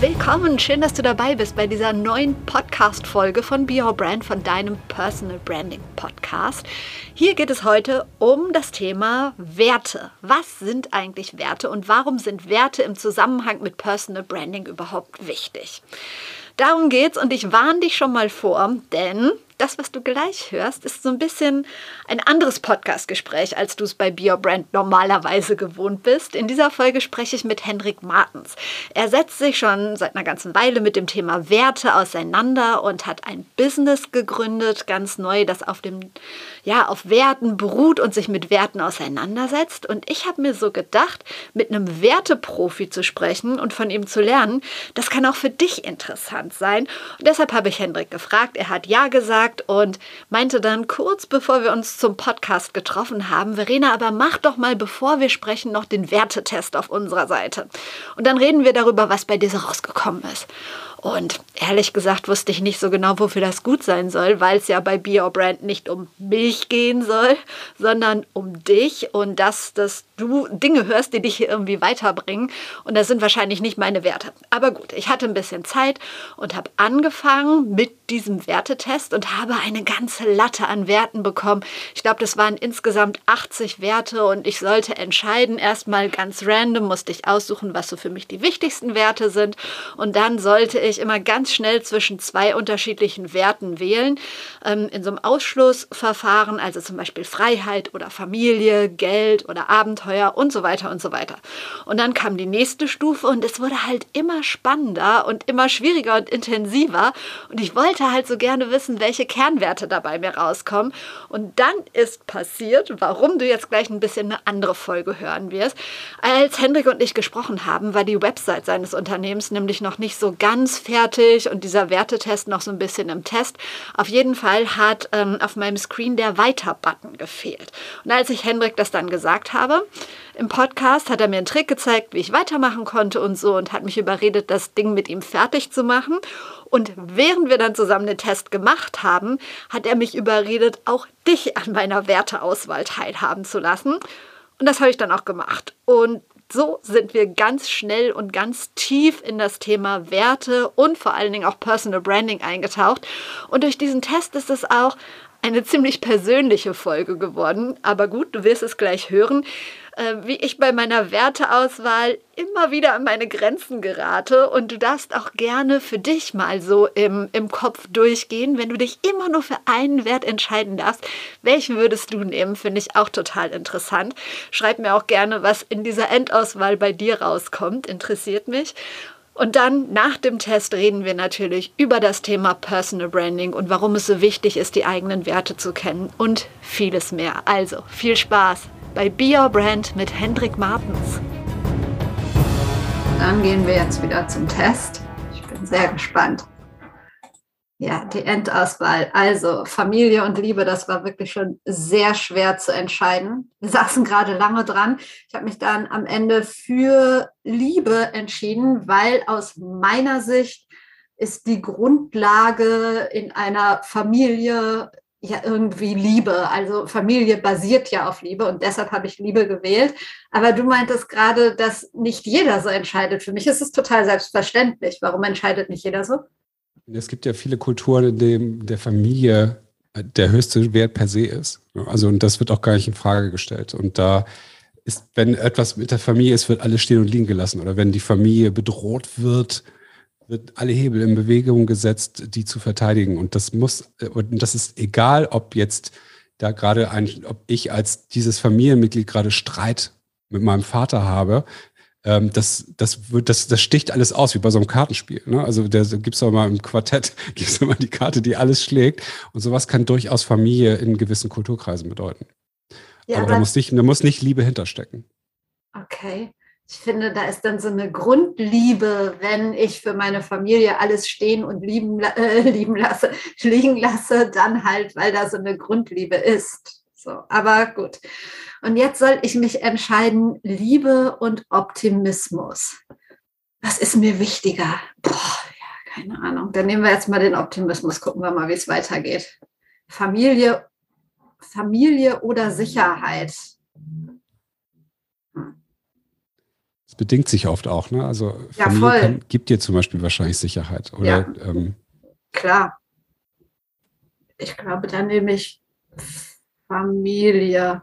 Willkommen, schön, dass du dabei bist bei dieser neuen Podcast-Folge von Be Your Brand, von deinem Personal Branding Podcast. Hier geht es heute um das Thema Werte. Was sind eigentlich Werte und warum sind Werte im Zusammenhang mit Personal Branding überhaupt wichtig? Darum geht's und ich warne dich schon mal vor, denn das, was du gleich hörst, ist so ein bisschen ein anderes Podcast-Gespräch, als du es bei Be Your Brand normalerweise gewohnt bist. In dieser Folge spreche ich mit Hendrik Martens. Er setzt sich schon seit einer ganzen Weile mit dem Thema Werte auseinander und hat ein Business gegründet, ganz neu, das auf dem ja, auf Werten beruht und sich mit Werten auseinandersetzt. Und ich habe mir so gedacht, mit einem Werteprofi zu sprechen und von ihm zu lernen, das kann auch für dich interessant sein. Und deshalb habe ich Hendrik gefragt. Er hat Ja gesagt und meinte dann kurz bevor wir uns zum Podcast getroffen haben, Verena, aber mach doch mal, bevor wir sprechen, noch den Wertetest auf unserer Seite. Und dann reden wir darüber, was bei dir so rausgekommen ist. Und ehrlich gesagt wusste ich nicht so genau, wofür das gut sein soll, weil es ja bei Be Brand nicht um mich gehen soll, sondern um dich und dass, dass du Dinge hörst, die dich hier irgendwie weiterbringen. Und das sind wahrscheinlich nicht meine Werte. Aber gut, ich hatte ein bisschen Zeit und habe angefangen mit diesem Wertetest und habe eine ganze Latte an Werten bekommen. Ich glaube, das waren insgesamt 80 Werte und ich sollte entscheiden. Erstmal ganz random musste ich aussuchen, was so für mich die wichtigsten Werte sind. Und dann sollte ich ich immer ganz schnell zwischen zwei unterschiedlichen Werten wählen. Ähm, in so einem Ausschlussverfahren, also zum Beispiel Freiheit oder Familie, Geld oder Abenteuer und so weiter und so weiter. Und dann kam die nächste Stufe und es wurde halt immer spannender und immer schwieriger und intensiver. Und ich wollte halt so gerne wissen, welche Kernwerte dabei mir rauskommen. Und dann ist passiert, warum du jetzt gleich ein bisschen eine andere Folge hören wirst. Als Hendrik und ich gesprochen haben, war die Website seines Unternehmens nämlich noch nicht so ganz fertig und dieser Wertetest noch so ein bisschen im Test. Auf jeden Fall hat ähm, auf meinem Screen der Weiter-Button gefehlt. Und als ich Hendrik das dann gesagt habe, im Podcast hat er mir einen Trick gezeigt, wie ich weitermachen konnte und so und hat mich überredet, das Ding mit ihm fertig zu machen. Und während wir dann zusammen den Test gemacht haben, hat er mich überredet, auch dich an meiner Werteauswahl teilhaben zu lassen. Und das habe ich dann auch gemacht. Und so sind wir ganz schnell und ganz tief in das Thema Werte und vor allen Dingen auch Personal Branding eingetaucht. Und durch diesen Test ist es auch eine ziemlich persönliche Folge geworden. Aber gut, du wirst es gleich hören äh, wie ich bei meiner Werteauswahl immer wieder an meine Grenzen gerate. Und du darfst auch gerne für dich mal so im, im Kopf durchgehen, wenn du dich immer nur für einen Wert entscheiden darfst. Welchen würdest du nehmen? Finde ich auch total interessant. Schreib mir auch gerne, was in dieser Endauswahl bei dir rauskommt. Interessiert mich. Und dann nach dem Test reden wir natürlich über das Thema Personal Branding und warum es so wichtig ist, die eigenen Werte zu kennen und vieles mehr. Also viel Spaß! Bei Be Your Brand mit Hendrik Martens. Dann gehen wir jetzt wieder zum Test. Ich bin sehr gespannt. Ja, die Endauswahl. Also Familie und Liebe, das war wirklich schon sehr schwer zu entscheiden. Wir saßen gerade lange dran. Ich habe mich dann am Ende für Liebe entschieden, weil aus meiner Sicht ist die Grundlage in einer Familie ja irgendwie Liebe. Also Familie basiert ja auf Liebe und deshalb habe ich Liebe gewählt. Aber du meintest gerade, dass nicht jeder so entscheidet. Für mich ist es total selbstverständlich. Warum entscheidet nicht jeder so? Es gibt ja viele Kulturen, in denen der Familie der höchste Wert per se ist. Also und das wird auch gar nicht in Frage gestellt. Und da ist, wenn etwas mit der Familie ist, wird alles stehen und liegen gelassen. Oder wenn die Familie bedroht wird, wird alle Hebel in Bewegung gesetzt, die zu verteidigen. Und das muss, und das ist egal, ob jetzt da gerade ein, ob ich als dieses Familienmitglied gerade Streit mit meinem Vater habe, ähm, das, das, wird, das, das sticht alles aus, wie bei so einem Kartenspiel. Ne? Also da gibt es auch mal im Quartett, gibt es mal die Karte, die alles schlägt. Und sowas kann durchaus Familie in gewissen Kulturkreisen bedeuten. Ja, aber, aber da muss, nicht, da muss nicht Liebe hinterstecken. Okay ich finde, da ist dann so eine Grundliebe, wenn ich für meine Familie alles stehen und lieben, äh, lieben lasse, liegen lasse, dann halt, weil da so eine Grundliebe ist. So, aber gut. Und jetzt soll ich mich entscheiden, Liebe und Optimismus. Was ist mir wichtiger? Boah, Keine Ahnung. Dann nehmen wir jetzt mal den Optimismus, gucken wir mal, wie es weitergeht. Familie, Familie oder Sicherheit? Das bedingt sich oft auch, ne? Also Ja, Familie voll. kann, gibt dir zum Beispiel wahrscheinlich Sicherheit. Oder Ja. ähm, Klar. Ich glaube, dann nehme ich Familie.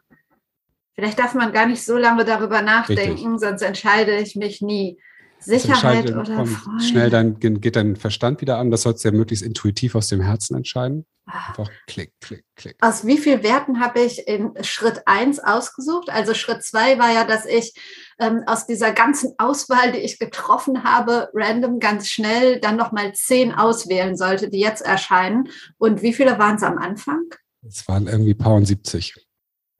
Vielleicht darf man gar nicht so lange darüber nachdenken, sonst entscheide ich mich nie. Sicherheit oder Freude. schnell dann ge- geht dein Verstand wieder an. Das sollst du ja möglichst intuitiv aus dem Herzen entscheiden. Ah. Einfach klick, klick, klick. Aus wie vielen Werten habe ich in Schritt 1 ausgesucht? Also Schritt 2 war ja, dass ich ähm, aus dieser ganzen Auswahl, die ich getroffen habe, random ganz schnell dann nochmal zehn auswählen sollte, die jetzt erscheinen. Und wie viele waren es am Anfang? Es waren irgendwie paar und 70.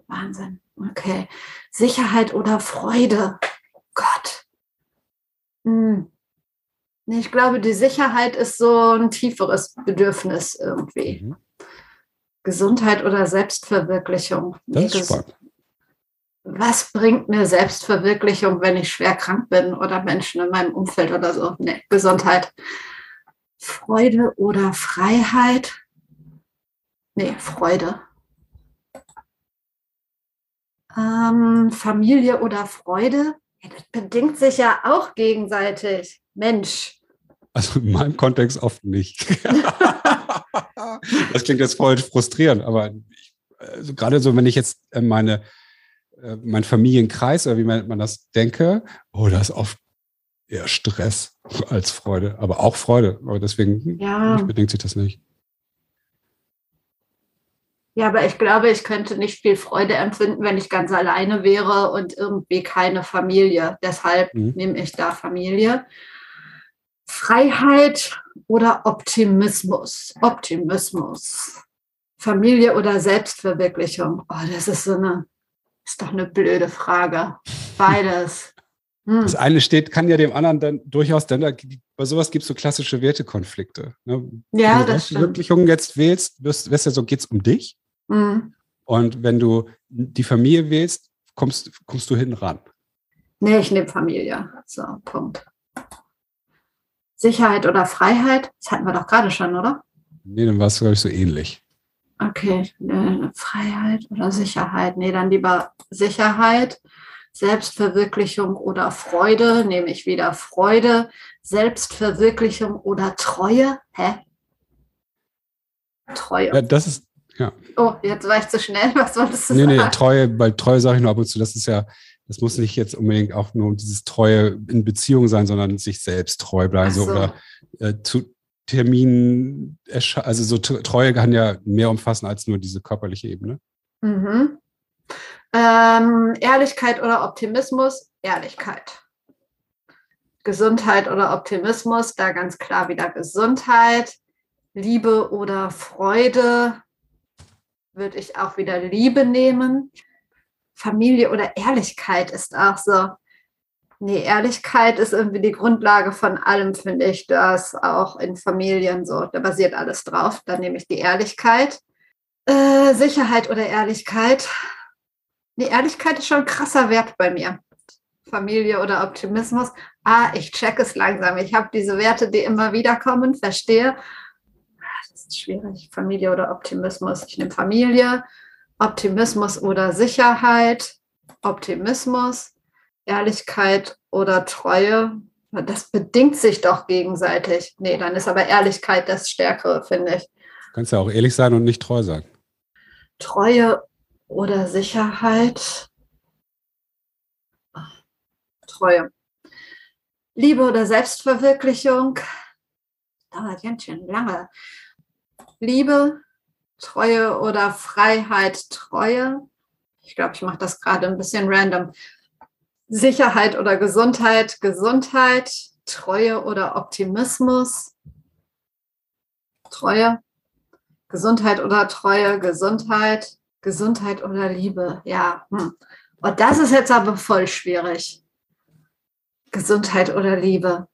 Wahnsinn. Okay. Sicherheit oder Freude? Gott. Hm. Ich glaube, die Sicherheit ist so ein tieferes Bedürfnis irgendwie. Mhm. Gesundheit oder Selbstverwirklichung? Das ist spannend. Was bringt mir Selbstverwirklichung, wenn ich schwer krank bin oder Menschen in meinem Umfeld oder so? Nee, Gesundheit. Freude oder Freiheit? Nee, Freude. Ähm, Familie oder Freude? Ja, das bedingt sich ja auch gegenseitig. Mensch. Also in meinem Kontext oft nicht. das klingt jetzt voll frustrierend, aber ich, also gerade so, wenn ich jetzt äh, meine, äh, meinen Familienkreis oder wie man, man das denke, oh, da ist oft eher Stress als Freude, aber auch Freude. Aber deswegen Ja. bedingt sich das nicht. Ja, aber ich glaube, ich könnte nicht viel Freude empfinden, wenn ich ganz alleine wäre und irgendwie keine Familie. Deshalb Mhm. nehme ich da Familie. Freiheit oder Optimismus? Optimismus. Familie oder Selbstverwirklichung? Oh, das ist so eine, ist doch eine blöde Frage. Beides. Hm. Das eine steht, kann ja dem anderen dann durchaus, dann, da- bei sowas gibt es so klassische Wertekonflikte. Ne? Ja, Wenn du das stimmt. Selbstverwirklichung jetzt wählst, wirst, wirst ja so, geht es um dich. Hm. Und wenn du die Familie wählst, kommst, kommst du hinten ran. Nee, ich nehme Familie. So, Punkt. Sicherheit oder Freiheit? Das hatten wir doch gerade schon, oder? Nee, dann war es, glaube ich, so ähnlich. Okay, Freiheit oder Sicherheit? Nee, dann lieber Sicherheit. Selbstverwirklichung oder Freude? Nehme ich wieder Freude. Selbstverwirklichung oder Treue? Hä? Treue. Ja, das ist, Oh, jetzt war ich zu schnell. Was wolltest du nee, nee, sagen? Treue, weil Treue sage ich nur ab und zu, das ist ja, das muss nicht jetzt unbedingt auch nur dieses Treue in Beziehung sein, sondern sich selbst treu bleiben. So. Oder äh, zu Ersche- also so Tre- Treue kann ja mehr umfassen als nur diese körperliche Ebene. Mhm. Ähm, Ehrlichkeit oder Optimismus? Ehrlichkeit. Gesundheit oder Optimismus? Da ganz klar wieder Gesundheit. Liebe oder Freude? Würde ich auch wieder Liebe nehmen. Familie oder Ehrlichkeit ist auch so. Nee, Ehrlichkeit ist irgendwie die Grundlage von allem, finde ich, das auch in Familien so. Da basiert alles drauf. Dann nehme ich die Ehrlichkeit. Äh, Sicherheit oder Ehrlichkeit? Die Ehrlichkeit ist schon ein krasser Wert bei mir. Familie oder Optimismus? Ah, ich check es langsam. Ich habe diese Werte, die immer wieder kommen, verstehe. Das ist schwierig. Familie oder Optimismus? Ich nehme Familie. Optimismus oder Sicherheit? Optimismus. Ehrlichkeit oder Treue? Das bedingt sich doch gegenseitig. Nee, dann ist aber Ehrlichkeit das Stärkere, finde ich. Du kannst ja auch ehrlich sein und nicht treu sein. Treue oder Sicherheit? Treue. Liebe oder Selbstverwirklichung? Dauert ganz schön lange. Liebe, Treue oder Freiheit, Treue? Ich glaube, ich mache das gerade ein bisschen random. Sicherheit oder Gesundheit, Gesundheit, Treue oder Optimismus? Treue. Gesundheit oder Treue, Gesundheit, Gesundheit oder Liebe. Ja, hm. und das ist jetzt aber voll schwierig. Gesundheit oder Liebe.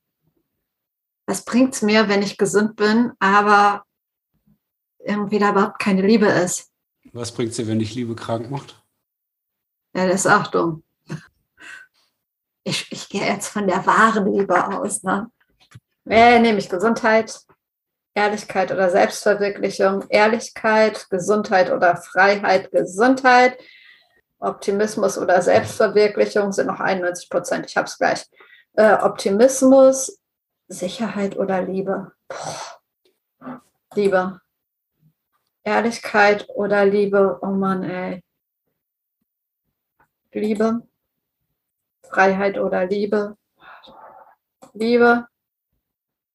Was bringt es mir, wenn ich gesund bin, aber irgendwie da überhaupt keine Liebe ist? Was bringt dir, wenn dich Liebe krank macht? Ja, das ist auch dumm. Ich, ich gehe jetzt von der wahren Liebe aus. Ne? Äh, nehme ich Gesundheit, Ehrlichkeit oder Selbstverwirklichung, Ehrlichkeit, Gesundheit oder Freiheit, Gesundheit, Optimismus oder Selbstverwirklichung sind noch 91 Prozent. Ich habe es gleich. Äh, Optimismus, Sicherheit oder Liebe? Puh. Liebe. Ehrlichkeit oder Liebe? Oh Mann, ey. Liebe. Freiheit oder Liebe? Liebe.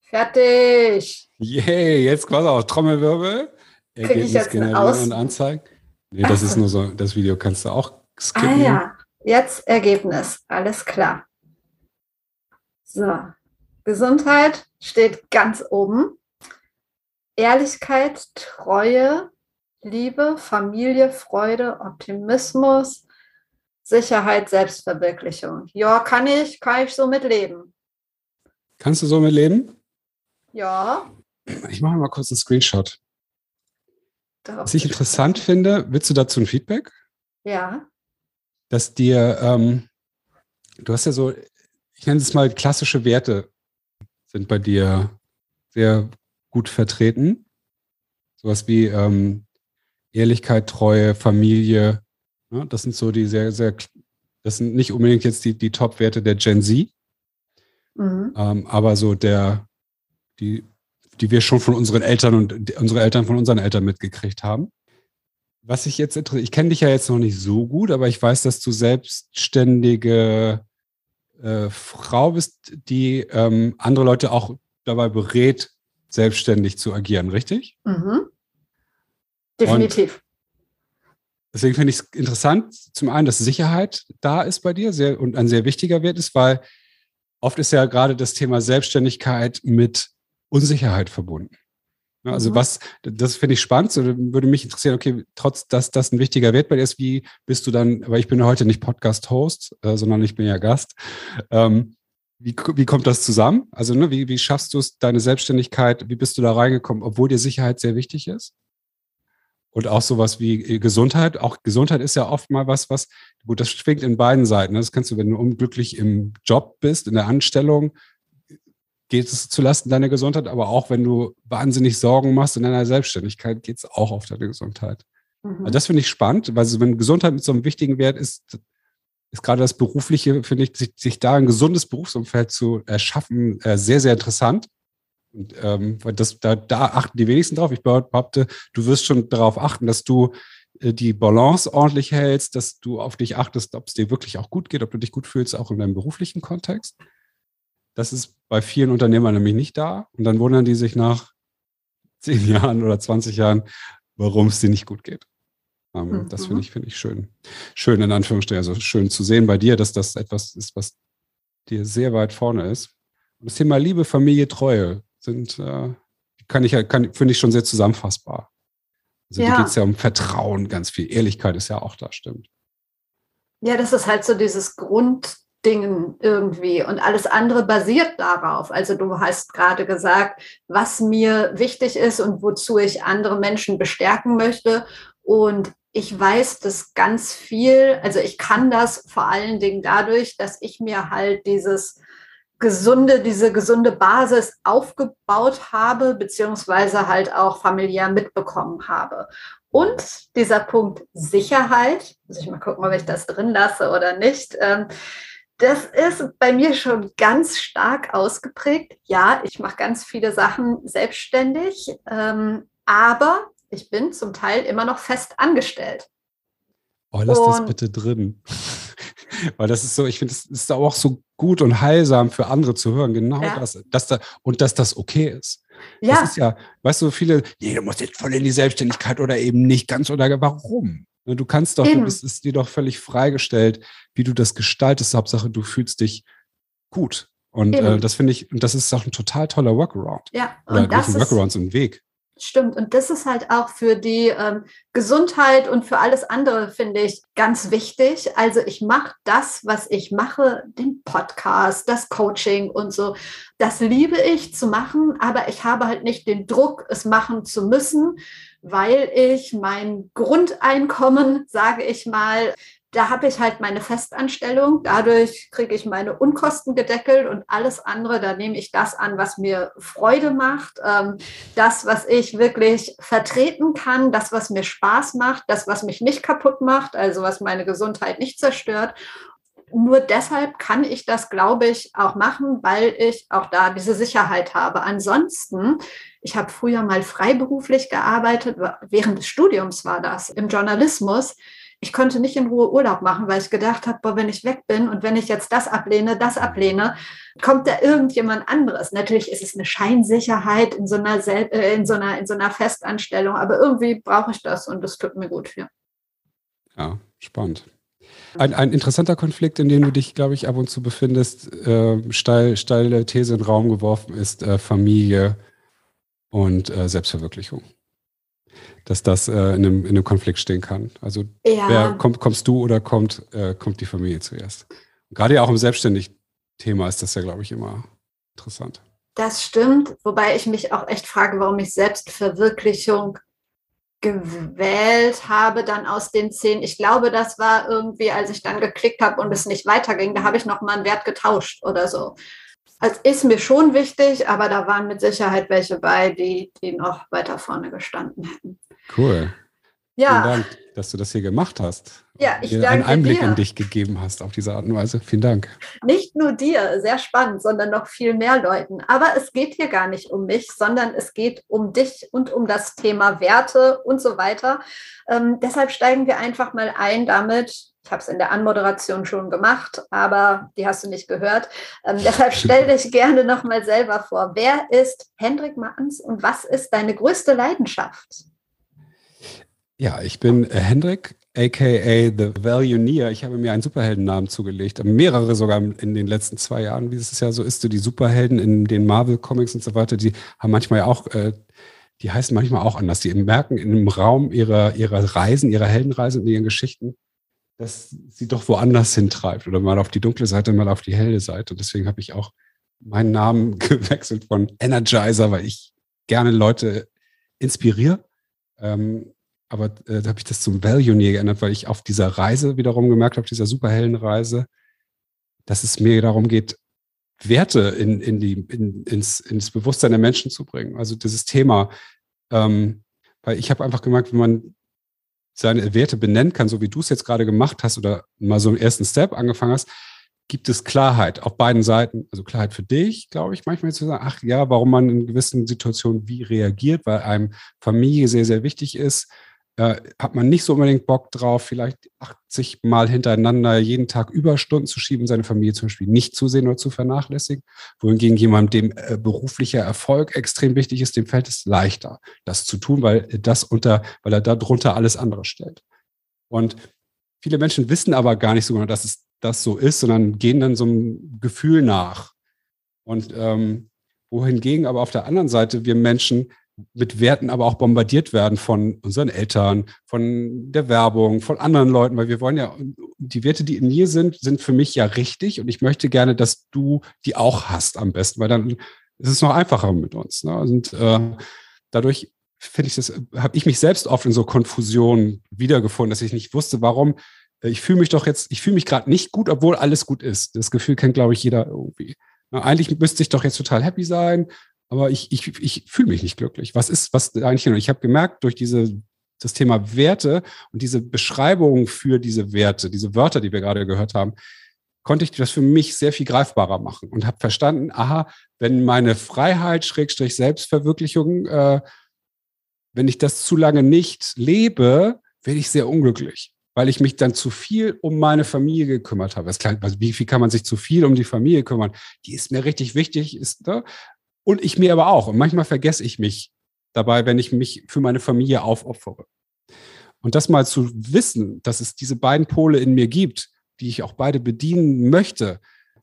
Fertig. Yay, jetzt quasi auch Trommelwirbel. Ergebnis generieren und anzeigen. Nee, das ist nur so, das Video kannst du auch skippen. Ah ja, jetzt Ergebnis. Alles klar. So, Gesundheit steht ganz oben. Ehrlichkeit, Treue, Liebe, Familie, Freude, Optimismus, Sicherheit, Selbstverwirklichung. Ja, kann ich, kann ich so mitleben. Kannst du so mitleben? Ja. Ich mache mal kurz einen Screenshot. Was ich interessant finde, willst du dazu ein Feedback? Ja. Dass dir, ähm, du hast ja so, ich nenne es mal klassische Werte sind bei dir sehr gut vertreten. Sowas wie ähm, Ehrlichkeit, Treue, Familie. Ja, das sind so die sehr, sehr, das sind nicht unbedingt jetzt die, die Top-Werte der Gen Z, mhm. ähm, aber so der, die die wir schon von unseren Eltern und unsere Eltern von unseren Eltern mitgekriegt haben. Was ich jetzt interessiert, ich kenne dich ja jetzt noch nicht so gut, aber ich weiß, dass du selbstständige äh, Frau bist, die ähm, andere Leute auch dabei berät, selbstständig zu agieren, richtig? Mhm. Definitiv. Und deswegen finde ich es interessant, zum einen, dass Sicherheit da ist bei dir sehr, und ein sehr wichtiger Wert ist, weil oft ist ja gerade das Thema Selbstständigkeit mit Unsicherheit verbunden. Also mhm. was, das finde ich spannend, so, würde mich interessieren, okay, trotz dass das ein wichtiger Wert bei dir ist, wie bist du dann, aber ich bin heute nicht Podcast-Host, äh, sondern ich bin ja Gast. Ähm, wie, wie kommt das zusammen? Also ne, wie, wie schaffst du es, deine Selbstständigkeit, wie bist du da reingekommen, obwohl dir Sicherheit sehr wichtig ist? Und auch sowas wie äh, Gesundheit. Auch Gesundheit ist ja oft mal was, was, gut, das schwingt in beiden Seiten. Ne? Das kannst du, wenn du unglücklich im Job bist, in der Anstellung, geht es zulasten deiner Gesundheit, aber auch wenn du wahnsinnig Sorgen machst in deiner Selbstständigkeit, geht es auch auf deine Gesundheit. Mhm. Also das finde ich spannend, weil wenn Gesundheit mit so einem wichtigen Wert ist, ist gerade das Berufliche, finde ich, sich, sich, da ein gesundes Berufsumfeld zu erschaffen, äh, sehr, sehr interessant. Und ähm, das, da, da achten die wenigsten drauf. Ich behaupte, du wirst schon darauf achten, dass du äh, die Balance ordentlich hältst, dass du auf dich achtest, ob es dir wirklich auch gut geht, ob du dich gut fühlst, auch in deinem beruflichen Kontext. Das ist bei vielen Unternehmern nämlich nicht da. Und dann wundern die sich nach zehn Jahren oder 20 Jahren, warum es dir nicht gut geht. Ähm, mhm. Das finde ich, finde ich schön. Schön in Anführungsstrichen, also schön zu sehen bei dir, dass das etwas ist, was dir sehr weit vorne ist. Und das Thema Liebe, Familie, Treue sind, äh, kann ich, kann, finde ich schon sehr zusammenfassbar. Also ja. geht es ja um Vertrauen ganz viel. Ehrlichkeit ist ja auch da, stimmt. Ja, das ist halt so dieses Grund, Dingen irgendwie und alles andere basiert darauf. Also du hast gerade gesagt, was mir wichtig ist und wozu ich andere Menschen bestärken möchte. Und ich weiß das ganz viel, also ich kann das vor allen Dingen dadurch, dass ich mir halt dieses gesunde, diese gesunde Basis aufgebaut habe, beziehungsweise halt auch familiär mitbekommen habe. Und dieser Punkt Sicherheit, muss ich mal gucken, ob ich das drin lasse oder nicht. Ähm, das ist bei mir schon ganz stark ausgeprägt. Ja, ich mache ganz viele Sachen selbstständig, ähm, aber ich bin zum Teil immer noch fest angestellt. Oh, lass und, das bitte drin. Weil das ist so, ich finde, es ist auch so gut und heilsam für andere zu hören, genau ja. das, dass da, und dass das okay ist. Ja. Das ist ja, weißt du, viele, nee, du musst jetzt voll in die Selbstständigkeit oder eben nicht ganz oder warum? Ne, du kannst doch, es ist dir doch völlig freigestellt, wie du das gestaltest. Hauptsache, du fühlst dich gut. Und äh, das finde ich, und das ist auch ein total toller Workaround. Ja, und Oder das ein Workaround, so ein Weg. Stimmt. Und das ist halt auch für die ähm, Gesundheit und für alles andere, finde ich, ganz wichtig. Also ich mache das, was ich mache, den Podcast, das Coaching und so. Das liebe ich zu machen, aber ich habe halt nicht den Druck, es machen zu müssen, weil ich mein Grundeinkommen, sage ich mal, da habe ich halt meine Festanstellung. Dadurch kriege ich meine Unkosten gedeckelt und alles andere, da nehme ich das an, was mir Freude macht, ähm, das, was ich wirklich vertreten kann, das, was mir Spaß macht, das, was mich nicht kaputt macht, also was meine Gesundheit nicht zerstört. Nur deshalb kann ich das, glaube ich, auch machen, weil ich auch da diese Sicherheit habe. Ansonsten, ich habe früher mal freiberuflich gearbeitet, während des Studiums war das, im Journalismus ich konnte nicht in Ruhe Urlaub machen, weil ich gedacht habe, boah, wenn ich weg bin und wenn ich jetzt das ablehne, das ablehne, kommt da irgendjemand anderes. Natürlich ist es eine Scheinsicherheit in so einer, äh, in so einer, in so einer Festanstellung, aber irgendwie brauche ich das und das tut mir gut. Ja, ja spannend. Ein, ein, interessanter Konflikt, in dem du dich, glaube ich, ab und zu befindest, äh, steil, steile These in den Raum geworfen ist äh, Familie und äh, Selbstverwirklichung dass das äh, in, einem, in, einem, Konflikt stehen kann. Also ja. wer, kommt, kommst du oder kommt, äh, kommt die Familie zuerst? gerade ja auch im Selbstständig-Thema ist das ja, glaube ich, immer interessant. Das stimmt, wobei ich mich auch echt frage, warum ich Selbstverwirklichung gewählt habe, dann aus den zehn. Ich glaube, das war irgendwie, als ich dann geklickt habe und es nicht weiterging, da habe ich nochmal einen Wert getauscht oder so. Also ist mir schon wichtig, aber da waren mit Sicherheit welche bei, die, die noch weiter vorne gestanden hätten. Cool. Ja. Vielen Dank, dass du das hier gemacht hast. Ja, ich danke einen Einblick dir. in dich gegeben hast auf diese Art und Weise. Vielen Dank. Nicht nur dir, sehr spannend, sondern noch viel mehr Leuten. Aber es geht hier gar nicht um mich, sondern es geht um dich und um das Thema Werte und so weiter. Ähm, deshalb steigen wir einfach mal ein damit. Ich habe es in der Anmoderation schon gemacht, aber die hast du nicht gehört. Ähm, deshalb stell dich gerne noch mal selber vor. Wer ist Hendrik Manns und was ist deine größte Leidenschaft? Ja, ich bin äh, Hendrik, aka The Valueneer. Ich habe mir einen Superheldennamen zugelegt, mehrere sogar in den letzten zwei Jahren, wie es ja so ist. So die Superhelden in den Marvel-Comics und so weiter, die haben manchmal auch, äh, die heißen manchmal auch anders. Die merken in einem Raum ihrer, ihrer Reisen, ihrer Heldenreisen und ihren Geschichten, dass sie doch woanders hintreibt oder mal auf die dunkle Seite, mal auf die helle Seite. Und deswegen habe ich auch meinen Namen gewechselt von Energizer, weil ich gerne Leute inspiriere. Ähm, aber äh, da habe ich das zum Valueneer geändert, weil ich auf dieser Reise wiederum gemerkt habe, dieser superhellen Reise, dass es mir darum geht, Werte in, in die, in, ins, ins Bewusstsein der Menschen zu bringen. Also dieses Thema, ähm, weil ich habe einfach gemerkt, wenn man seine Werte benennen kann, so wie du es jetzt gerade gemacht hast oder mal so einen ersten Step angefangen hast, gibt es Klarheit auf beiden Seiten. Also Klarheit für dich, glaube ich, manchmal zu sagen, ach ja, warum man in gewissen Situationen wie reagiert, weil einem Familie sehr, sehr wichtig ist äh, hat man nicht so unbedingt Bock drauf, vielleicht 80 Mal hintereinander jeden Tag Überstunden zu schieben, seine Familie zum Beispiel nicht zu sehen oder zu vernachlässigen. Wohingegen jemand, dem äh, beruflicher Erfolg extrem wichtig ist, dem fällt es leichter, das zu tun, weil das unter, weil er darunter alles andere stellt. Und viele Menschen wissen aber gar nicht so genau, dass es das so ist, sondern gehen dann so einem Gefühl nach. Und ähm, wohingegen aber auf der anderen Seite wir Menschen mit Werten aber auch bombardiert werden von unseren Eltern, von der Werbung, von anderen Leuten, weil wir wollen ja, die Werte, die in mir sind, sind für mich ja richtig und ich möchte gerne, dass du die auch hast am besten, weil dann ist es noch einfacher mit uns. Ne? Und äh, dadurch finde ich das, habe ich mich selbst oft in so Konfusionen wiedergefunden, dass ich nicht wusste, warum. Äh, ich fühle mich doch jetzt, ich fühle mich gerade nicht gut, obwohl alles gut ist. Das Gefühl kennt, glaube ich, jeder irgendwie. eigentlich müsste ich doch jetzt total happy sein, aber ich, ich, ich fühle mich nicht glücklich. Was ist, was eigentlich? Und ich habe gemerkt, durch diese, das Thema Werte und diese Beschreibung für diese Werte, diese Wörter, die wir gerade gehört haben, konnte ich das für mich sehr viel greifbarer machen und habe verstanden, aha, wenn meine Freiheit, Schrägstrich Selbstverwirklichung, äh, wenn ich das zu lange nicht lebe, werde ich sehr unglücklich, weil ich mich dann zu viel um meine Familie gekümmert habe. Also wie viel kann man sich zu viel um die Familie kümmern? Die ist mir richtig wichtig, ist, ne? Und ich mir aber auch. Und manchmal vergesse ich mich dabei, wenn ich mich für meine Familie aufopfere. Und das mal zu wissen, dass es diese beiden Pole in mir gibt, die ich auch beide bedienen möchte,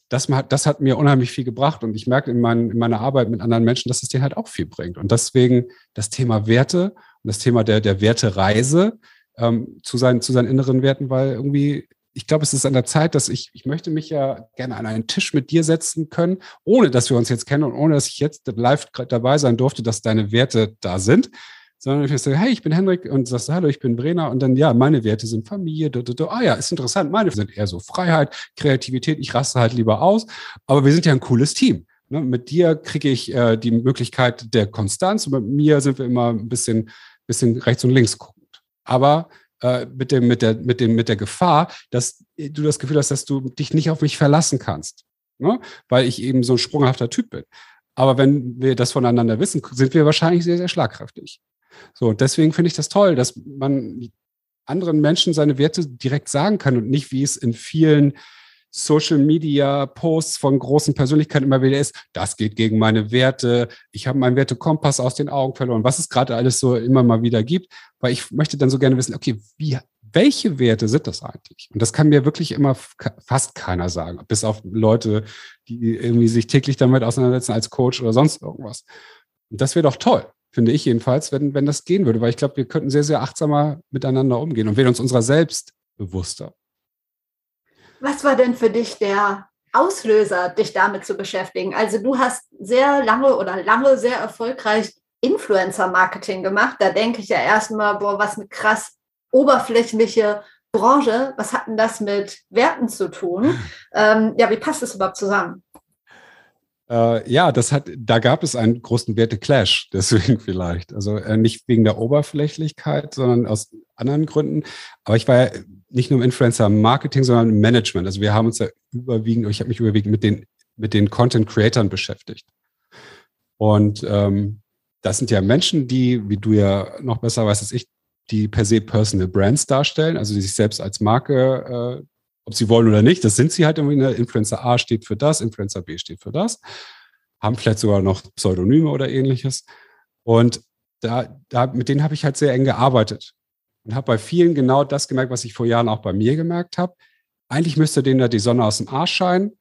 das, das hat mir unheimlich viel gebracht. Und ich merke in, mein, in meiner Arbeit mit anderen Menschen, dass es denen halt auch viel bringt. Und deswegen das Thema Werte und das Thema der, der Wertereise ähm, zu, seinen, zu seinen inneren Werten, weil irgendwie ich glaube, es ist an der Zeit, dass ich, ich möchte mich ja gerne an einen Tisch mit dir setzen können, ohne dass wir uns jetzt kennen und ohne dass ich jetzt live dabei sein durfte, dass deine Werte da sind, sondern ich sage, hey, ich bin Henrik und sagst, hallo, ich bin Brenner und dann, ja, meine Werte sind Familie, du, du, du. ah ja, ist interessant, meine sind eher so Freiheit, Kreativität, ich raste halt lieber aus, aber wir sind ja ein cooles Team. Ne? Mit dir kriege ich äh, die Möglichkeit der Konstanz und mit mir sind wir immer ein bisschen, bisschen rechts und links guckend. Aber äh, mit, dem, mit, der, mit, dem, mit der Gefahr, dass du das Gefühl hast, dass du dich nicht auf mich verlassen kannst, ne? weil ich eben so ein sprunghafter Typ bin. Aber wenn wir das voneinander wissen, sind wir wahrscheinlich sehr, sehr schlagkräftig. So, und deswegen finde ich das toll, dass man anderen Menschen seine Werte direkt sagen kann und nicht, wie es in vielen Social Media Posts von großen Persönlichkeiten immer wieder ist, das geht gegen meine Werte, ich habe meinen Wertekompass aus den Augen verloren, was es gerade alles so immer mal wieder gibt, weil ich möchte dann so gerne wissen, okay, wie, welche Werte sind das eigentlich? Und das kann mir wirklich immer fast keiner sagen, bis auf Leute, die irgendwie sich täglich damit auseinandersetzen als Coach oder sonst irgendwas. Und das wäre doch toll, finde ich jedenfalls, wenn, wenn das gehen würde, weil ich glaube, wir könnten sehr, sehr achtsamer miteinander umgehen und wären uns unserer selbst bewusster. Was war denn für dich der Auslöser, dich damit zu beschäftigen? Also du hast sehr lange oder lange sehr erfolgreich Influencer-Marketing gemacht. Da denke ich ja erstmal, boah, was eine krass oberflächliche Branche. Was hat denn das mit Werten zu tun? Ähm, ja, wie passt das überhaupt zusammen? Äh, ja, das hat, da gab es einen großen Werte-Clash, deswegen vielleicht. Also äh, nicht wegen der Oberflächlichkeit, sondern aus anderen Gründen. Aber ich war ja nicht nur im Influencer-Marketing, sondern im Management. Also wir haben uns ja überwiegend, ich habe mich überwiegend mit den, mit den Content-Creatern beschäftigt. Und ähm, das sind ja Menschen, die, wie du ja noch besser weißt als ich, die per se Personal Brands darstellen, also die sich selbst als Marke, äh, ob sie wollen oder nicht, das sind sie halt irgendwie. Ne? Influencer A steht für das, Influencer B steht für das, haben vielleicht sogar noch Pseudonyme oder ähnliches. Und da, da mit denen habe ich halt sehr eng gearbeitet und habe bei vielen genau das gemerkt, was ich vor Jahren auch bei mir gemerkt habe. Eigentlich müsste denen da die Sonne aus dem Arsch scheinen,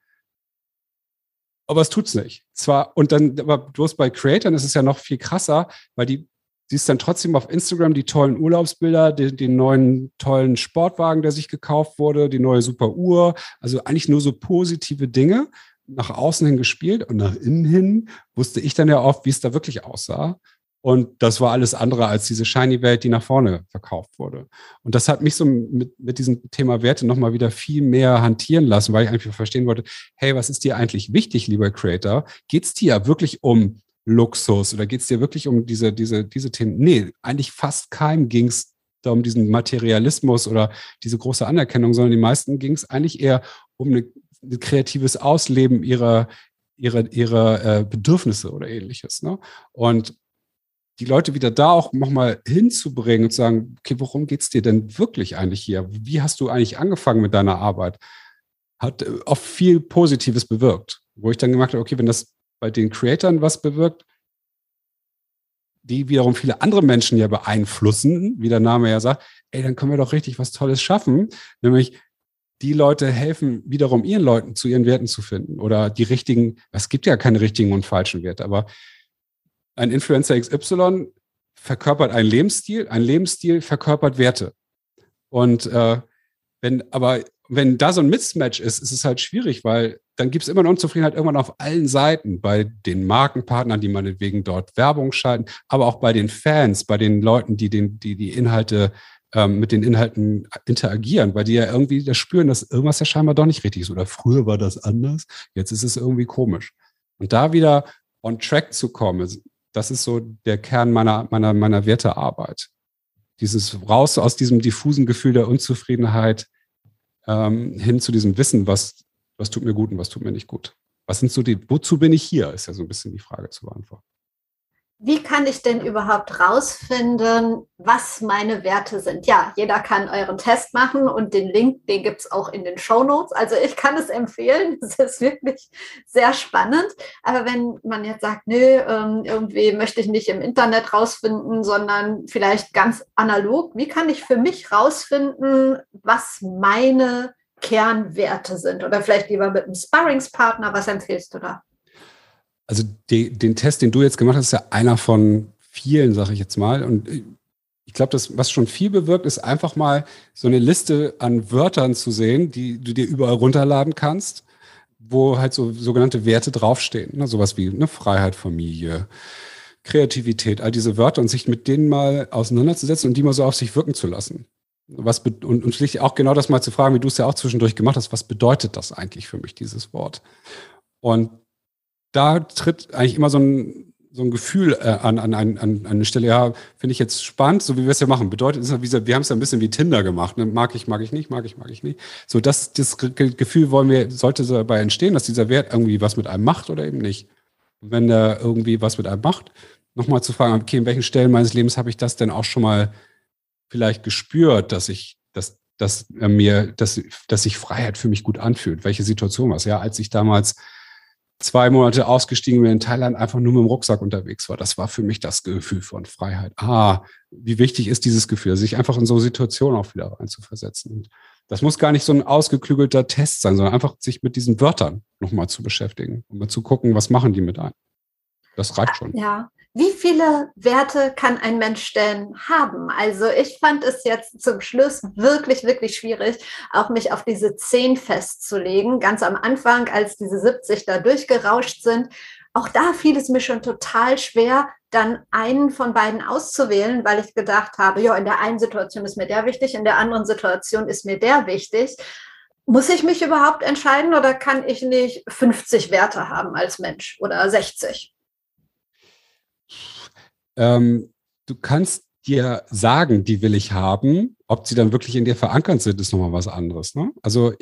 aber es tut's nicht. Zwar, und dann, aber bloß bei Creators ist es ja noch viel krasser, weil die siehst dann trotzdem auf Instagram die tollen Urlaubsbilder, den, den, neuen tollen Sportwagen, der sich gekauft wurde, die neue super Uhr. Also eigentlich nur so positive Dinge nach außen hin gespielt und nach innen hin wusste ich dann ja oft, wie es da wirklich aussah. Und das war alles andere als diese Shiny-Welt, die nach vorne verkauft wurde. Und das hat mich so mit, mit diesem Thema Werte nochmal wieder viel mehr hantieren lassen, weil ich einfach verstehen wollte, hey, was ist dir eigentlich wichtig, lieber Creator? Geht es dir wirklich um Luxus oder geht es dir wirklich um diese, diese, diese Themen? Nee, eigentlich fast keinem ging es da um diesen Materialismus oder diese große Anerkennung, sondern die meisten ging es eigentlich eher um eine, ein kreatives Ausleben ihrer, ihrer, ihrer äh, Bedürfnisse oder ähnliches. Ne? Und die Leute wieder da auch nochmal hinzubringen und zu sagen, okay, worum geht es dir denn wirklich eigentlich hier? Wie hast du eigentlich angefangen mit deiner Arbeit? Hat äh, oft viel Positives bewirkt, wo ich dann gemacht habe, okay, wenn das bei den Creatoren was bewirkt, die wiederum viele andere Menschen ja beeinflussen, wie der Name ja sagt, ey, dann können wir doch richtig was Tolles schaffen, nämlich die Leute helfen wiederum ihren Leuten zu ihren Werten zu finden oder die richtigen, es gibt ja keine richtigen und falschen Werte, aber ein Influencer XY verkörpert einen Lebensstil, ein Lebensstil verkörpert Werte. Und äh, wenn aber wenn da so ein Mismatch ist, ist es halt schwierig, weil dann gibt es immer eine Unzufriedenheit irgendwann auf allen Seiten, bei den Markenpartnern, die meinetwegen dort Werbung schalten, aber auch bei den Fans, bei den Leuten, die den, die, die Inhalte ähm, mit den Inhalten interagieren, weil die ja irgendwie das spüren, dass irgendwas ja scheinbar doch nicht richtig ist. Oder früher war das anders, jetzt ist es irgendwie komisch. Und da wieder on track zu kommen, das ist so der Kern meiner, meiner, meiner Wertearbeit. Dieses raus aus diesem diffusen Gefühl der Unzufriedenheit ähm, hin zu diesem Wissen, was, was tut mir gut und was tut mir nicht gut. Was sind so die, wozu bin ich hier, ist ja so ein bisschen die Frage zu beantworten. Wie kann ich denn überhaupt rausfinden, was meine Werte sind? Ja, jeder kann euren Test machen und den Link, den gibt es auch in den Show Notes. Also ich kann es empfehlen. Es ist wirklich sehr spannend. Aber wenn man jetzt sagt, nö, ähm, irgendwie möchte ich nicht im Internet rausfinden, sondern vielleicht ganz analog, wie kann ich für mich rausfinden, was meine Kernwerte sind? Oder vielleicht lieber mit einem Sparringspartner, was empfiehlst du da? Also die, den Test, den du jetzt gemacht hast, ist ja einer von vielen, sage ich jetzt mal. Und ich glaube, das, was schon viel bewirkt, ist einfach mal so eine Liste an Wörtern zu sehen, die du dir überall runterladen kannst, wo halt so sogenannte Werte draufstehen. Ne? Sowas wie eine Freiheit, Familie, Kreativität, all diese Wörter und sich mit denen mal auseinanderzusetzen und die mal so auf sich wirken zu lassen. Was und, und schlicht auch genau das mal zu fragen, wie du es ja auch zwischendurch gemacht hast, was bedeutet das eigentlich für mich, dieses Wort? Und da tritt eigentlich immer so ein, so ein Gefühl äh, an, an, an, an eine Stelle, ja, finde ich jetzt spannend, so wie wir es ja machen. Bedeutet, wir haben es ja ein bisschen wie Tinder gemacht. Ne? Mag ich, mag ich nicht, mag ich, mag ich nicht. So, das, das Gefühl wollen wir, sollte dabei entstehen, dass dieser Wert irgendwie was mit einem macht oder eben nicht. Und wenn der irgendwie was mit einem macht, nochmal zu fragen, okay, in welchen Stellen meines Lebens habe ich das denn auch schon mal vielleicht gespürt, dass ich, dass, dass mir, dass, dass sich Freiheit für mich gut anfühlt. Welche Situation war es? Ja, als ich damals zwei Monate ausgestiegen bin in Thailand, einfach nur mit dem Rucksack unterwegs war. Das war für mich das Gefühl von Freiheit. Ah, wie wichtig ist dieses Gefühl, sich einfach in so Situationen auch wieder reinzuversetzen. Und das muss gar nicht so ein ausgeklügelter Test sein, sondern einfach sich mit diesen Wörtern nochmal zu beschäftigen und mal zu gucken, was machen die mit ein. Das reicht schon. Ja, wie viele Werte kann ein Mensch denn haben? Also ich fand es jetzt zum Schluss wirklich, wirklich schwierig, auch mich auf diese zehn festzulegen. Ganz am Anfang, als diese 70 da durchgerauscht sind, auch da fiel es mir schon total schwer, dann einen von beiden auszuwählen, weil ich gedacht habe, ja, in der einen Situation ist mir der wichtig, in der anderen Situation ist mir der wichtig. Muss ich mich überhaupt entscheiden oder kann ich nicht 50 Werte haben als Mensch oder 60? Ähm, du kannst dir sagen, die will ich haben. Ob sie dann wirklich in dir verankert sind, ist nochmal was anderes. Ne? Also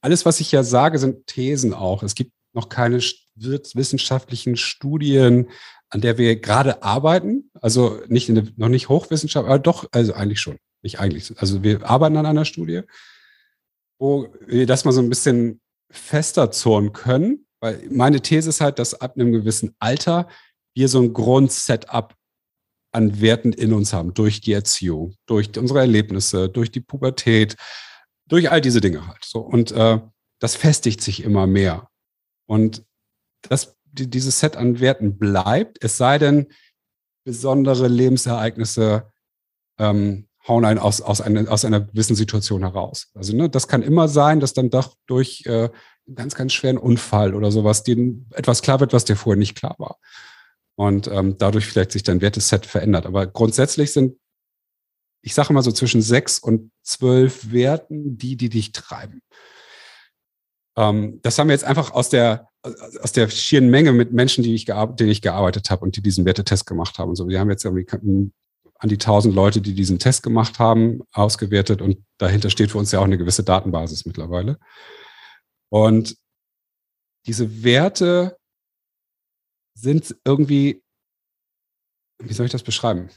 alles, was ich ja sage, sind Thesen auch. Es gibt noch keine wissenschaftlichen Studien, an der wir gerade arbeiten. Also nicht in der, noch nicht Hochwissenschaft, aber doch, also eigentlich schon. Nicht eigentlich. Also wir arbeiten an einer Studie, wo wir das mal so ein bisschen fester zurren können. Weil meine These ist halt, dass ab einem gewissen Alter wir so ein Grundsetup an Werten in uns haben, durch die Erziehung, durch unsere Erlebnisse, durch die Pubertät, durch all diese Dinge halt. So. Und äh, das festigt sich immer mehr. Und das, die, dieses Set an Werten bleibt, es sei denn, besondere Lebensereignisse ähm, hauen einen aus, aus, eine, aus einer gewissen Situation heraus. Also ne, das kann immer sein, dass dann doch durch äh, einen ganz, ganz schweren Unfall oder sowas denen etwas klar wird, was dir vorher nicht klar war und ähm, dadurch vielleicht sich dein Werteset verändert. Aber grundsätzlich sind, ich sage mal so zwischen sechs und zwölf Werten die, die dich treiben. Ähm, das haben wir jetzt einfach aus der aus der schieren Menge mit Menschen, die ich denen ich gearbeitet habe und die diesen Wertetest gemacht haben und so. Wir haben jetzt irgendwie an die tausend Leute, die diesen Test gemacht haben, ausgewertet und dahinter steht für uns ja auch eine gewisse Datenbasis mittlerweile. Und diese Werte sind irgendwie, wie soll ich das beschreiben?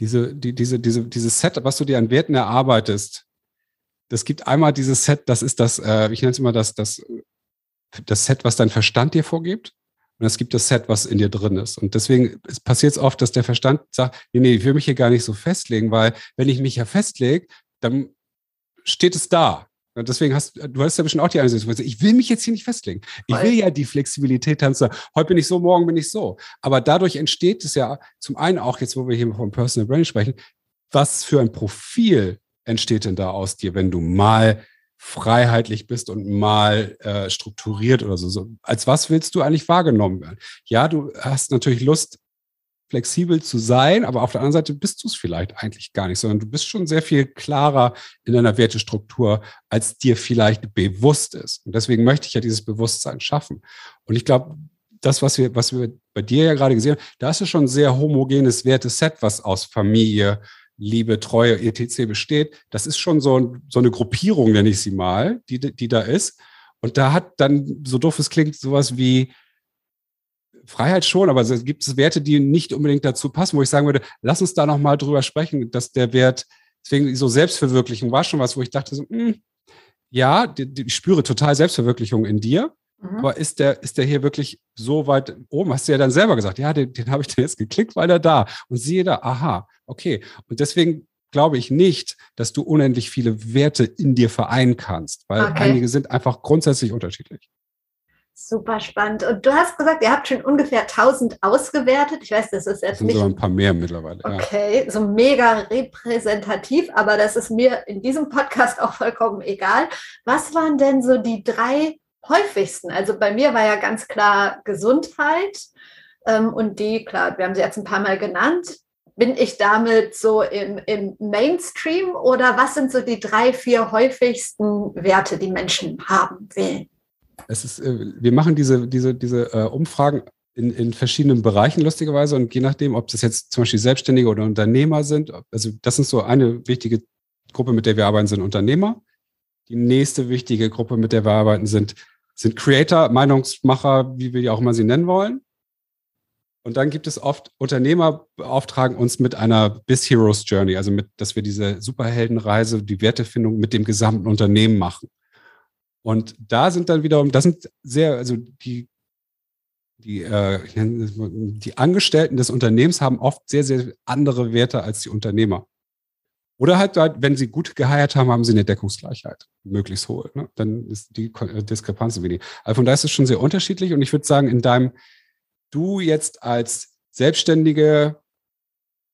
Diese, die, diese, diese, dieses Set, was du dir an Werten erarbeitest, das gibt einmal dieses Set, das ist das, äh, ich nenne es immer das, das, das Set, was dein Verstand dir vorgibt. Und es gibt das Set, was in dir drin ist. Und deswegen passiert es oft, dass der Verstand sagt, nee, nee, ich will mich hier gar nicht so festlegen, weil wenn ich mich ja festlege, dann steht es da. Und deswegen hast du hast ja bestimmt auch die Situation. Ich will mich jetzt hier nicht festlegen. Ich will ja die Flexibilität haben. Heute bin ich so, morgen bin ich so. Aber dadurch entsteht es ja zum einen auch jetzt, wo wir hier vom Personal Branding sprechen, was für ein Profil entsteht denn da aus dir, wenn du mal freiheitlich bist und mal äh, strukturiert oder so. so. Als was willst du eigentlich wahrgenommen werden? Ja, du hast natürlich Lust, flexibel zu sein, aber auf der anderen Seite bist du es vielleicht eigentlich gar nicht, sondern du bist schon sehr viel klarer in deiner Wertestruktur, als dir vielleicht bewusst ist. Und deswegen möchte ich ja dieses Bewusstsein schaffen. Und ich glaube, das, was wir, was wir bei dir ja gerade gesehen haben, da ist es schon ein sehr homogenes Werteset, was aus Familie, Liebe, Treue, etc. besteht. Das ist schon so, so eine Gruppierung, nenne ich sie mal, die, die da ist. Und da hat dann, so doof es klingt, sowas wie Freiheit schon, aber es gibt Werte, die nicht unbedingt dazu passen, wo ich sagen würde, lass uns da nochmal drüber sprechen, dass der Wert, deswegen so Selbstverwirklichung war schon was, wo ich dachte, so, mh, hm, ja, die, die, ich spüre total Selbstverwirklichung in dir, mhm. aber ist der, ist der hier wirklich so weit oben? Hast du ja dann selber gesagt, ja, den, den habe ich dann jetzt geklickt, weil er da und siehe da, aha, okay. Und deswegen glaube ich nicht, dass du unendlich viele Werte in dir vereinen kannst, weil okay. einige sind einfach grundsätzlich unterschiedlich. Super spannend. Und du hast gesagt, ihr habt schon ungefähr 1000 ausgewertet. Ich weiß, das ist jetzt das sind nicht. So ein paar mehr mittlerweile. Okay, ja. so mega repräsentativ, aber das ist mir in diesem Podcast auch vollkommen egal. Was waren denn so die drei häufigsten? Also bei mir war ja ganz klar Gesundheit, Ähm, und die, klar, wir haben sie jetzt ein paar Mal genannt. Bin ich damit so im, im Mainstream oder was sind so die drei, vier häufigsten Werte, die Menschen haben wollen? Es ist, äh, wir machen diese, diese, diese äh, Umfragen in, in verschiedenen Bereichen lustigerweise und je nachdem, ob das jetzt zum Beispiel Selbstständige oder Unternehmer sind, also das ist so eine wichtige Gruppe, mit der wir arbeiten, sind Unternehmer. Die nächste wichtige Gruppe, mit der wir arbeiten, sind, sind Creator, Meinungsmacher, wie wir die auch immer sie nennen wollen. Und dann gibt es oft Unternehmer beauftragen uns mit einer Bis Heroes Journey, also mit, dass wir diese Superheldenreise, die Wertefindung mit dem gesamten Unternehmen machen. Und da sind dann wiederum, das sind sehr, also die, die, äh, die Angestellten des Unternehmens haben oft sehr, sehr andere Werte als die Unternehmer. Oder halt, wenn sie gut geheiert haben, haben sie eine Deckungsgleichheit, möglichst hohe. Ne? Dann ist die äh, Diskrepanz wenig. Also von daher ist es schon sehr unterschiedlich. Und ich würde sagen, in deinem, du jetzt als selbstständige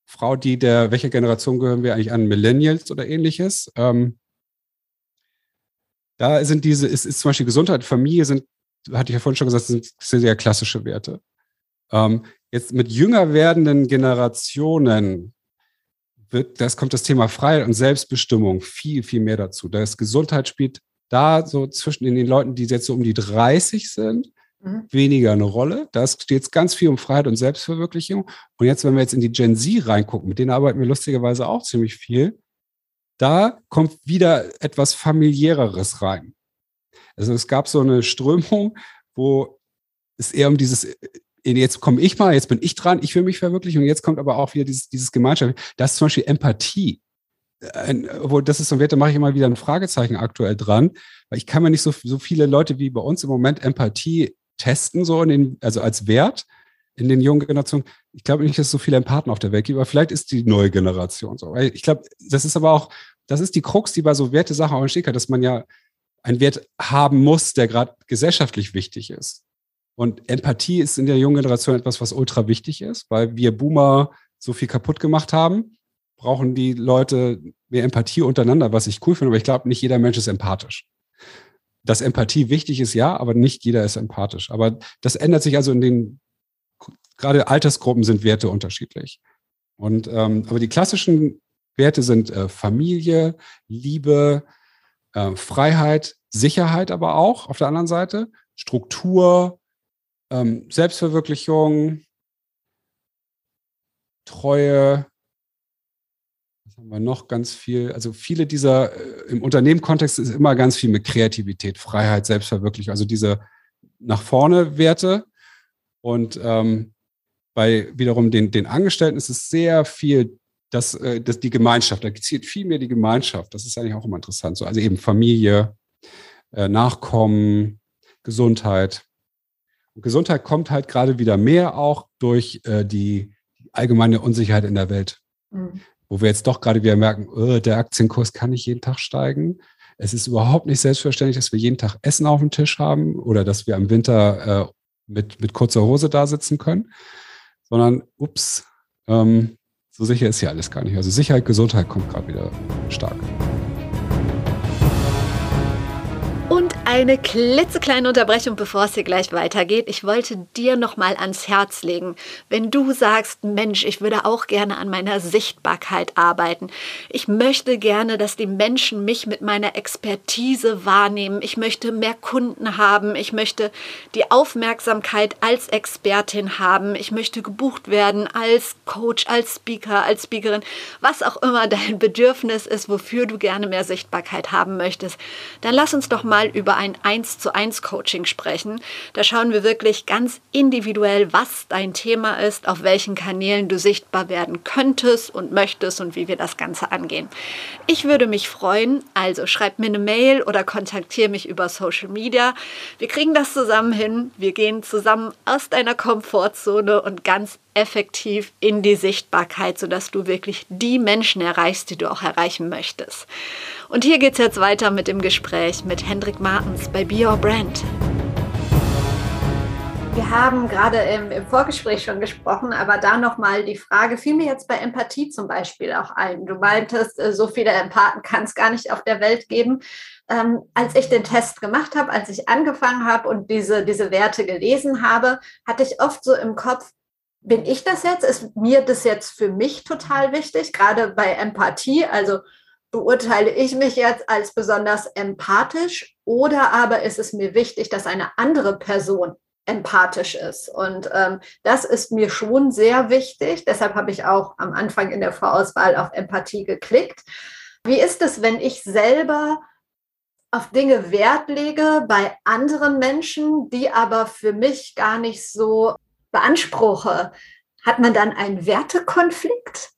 Frau, die der, welche Generation gehören wir eigentlich an? Millennials oder ähnliches? Ähm, da sind diese, ist, ist zum Beispiel Gesundheit, Familie sind, hatte ich ja vorhin schon gesagt, sind sehr, sehr klassische Werte. Ähm, jetzt mit jünger werdenden Generationen wird, das kommt das Thema Freiheit und Selbstbestimmung viel, viel mehr dazu. Das Gesundheit spielt da so zwischen den Leuten, die jetzt so um die 30 sind, mhm. weniger eine Rolle. Da steht jetzt ganz viel um Freiheit und Selbstverwirklichung. Und jetzt, wenn wir jetzt in die Gen Z reingucken, mit denen arbeiten wir lustigerweise auch ziemlich viel, da kommt wieder etwas familiäreres rein. Also es gab so eine Strömung, wo es eher um dieses jetzt komme ich mal, jetzt bin ich dran, ich will mich verwirklichen und jetzt kommt aber auch wieder dieses, dieses Gemeinschaft. Das ist zum Beispiel Empathie. Obwohl, das ist so ein Wert, da mache ich immer wieder ein Fragezeichen aktuell dran, weil ich kann mir nicht so, so viele Leute wie bei uns im Moment Empathie testen, so in den, also als Wert in den jungen Generationen. Ich glaube nicht, dass es so viele Empathen auf der Welt gibt, aber vielleicht ist die neue Generation so. Ich glaube, das ist aber auch, das ist die Krux, die bei so Werte-Sachen auch entsteht, dass man ja einen Wert haben muss, der gerade gesellschaftlich wichtig ist. Und Empathie ist in der jungen Generation etwas, was ultra wichtig ist, weil wir Boomer so viel kaputt gemacht haben, brauchen die Leute mehr Empathie untereinander, was ich cool finde, aber ich glaube, nicht jeder Mensch ist empathisch. Dass Empathie wichtig ist, ja, aber nicht jeder ist empathisch. Aber das ändert sich also in den, gerade Altersgruppen sind Werte unterschiedlich. Und ähm, aber die klassischen Werte sind äh, Familie, Liebe, äh, Freiheit, Sicherheit aber auch auf der anderen Seite, Struktur, ähm, Selbstverwirklichung, Treue, was haben wir noch ganz viel, also viele dieser, äh, im Unternehmenkontext ist immer ganz viel mit Kreativität, Freiheit, Selbstverwirklichung, also diese nach vorne Werte. Und ähm, bei wiederum den, den Angestellten ist es sehr viel, dass, äh, dass die Gemeinschaft, da zielt viel mehr die Gemeinschaft. Das ist eigentlich auch immer interessant. So, also eben Familie, äh, Nachkommen, Gesundheit. Und Gesundheit kommt halt gerade wieder mehr auch durch äh, die, allgemeine Unsicherheit in der Welt. Mhm. Wo wir jetzt doch gerade wieder merken, oh, der Aktienkurs kann nicht jeden Tag steigen. Es ist überhaupt nicht selbstverständlich, dass wir jeden Tag Essen auf dem Tisch haben oder dass wir im Winter äh, mit, mit kurzer Hose da sitzen können, sondern ups, ähm, so sicher ist ja alles gar nicht. Also Sicherheit, Gesundheit kommt gerade wieder stark. Eine klitzekleine Unterbrechung, bevor es hier gleich weitergeht. Ich wollte dir noch mal ans Herz legen, wenn du sagst, Mensch, ich würde auch gerne an meiner Sichtbarkeit arbeiten. Ich möchte gerne, dass die Menschen mich mit meiner Expertise wahrnehmen. Ich möchte mehr Kunden haben. Ich möchte die Aufmerksamkeit als Expertin haben. Ich möchte gebucht werden als Coach, als Speaker, als Speakerin, was auch immer dein Bedürfnis ist, wofür du gerne mehr Sichtbarkeit haben möchtest. Dann lass uns doch mal über ein 1 zu 1 Coaching sprechen. Da schauen wir wirklich ganz individuell, was dein Thema ist, auf welchen Kanälen du sichtbar werden könntest und möchtest und wie wir das Ganze angehen. Ich würde mich freuen, also schreib mir eine Mail oder kontaktiere mich über Social Media. Wir kriegen das zusammen hin. Wir gehen zusammen aus deiner Komfortzone und ganz effektiv in die Sichtbarkeit, sodass du wirklich die Menschen erreichst, die du auch erreichen möchtest. Und hier geht es jetzt weiter mit dem Gespräch mit Hendrik Martens bei Be Your Brand. Wir haben gerade im, im, Vorgespräch schon gesprochen, aber da nochmal die Frage, fiel mir jetzt bei Empathie zum Beispiel auch ein. Du meintest, äh, so viele Empathen kann es gar nicht auf der Welt geben. Ähm, als ich den Test gemacht habe, als ich angefangen habe und diese, diese Werte gelesen habe, hatte ich oft so im Kopf, bin ich das jetzt? Ist mir das jetzt für mich total wichtig, gerade bei Empathie? Also beurteile ich mich jetzt als besonders empathisch oder aber ist es mir wichtig, dass eine andere Person empathisch ist? Und ähm, das ist mir schon sehr wichtig. Deshalb habe ich auch am Anfang in der Vorauswahl auf Empathie geklickt. Wie ist es, wenn ich selber auf Dinge Wert lege bei anderen Menschen, die aber für mich gar nicht so beanspruche? Hat man dann einen Wertekonflikt?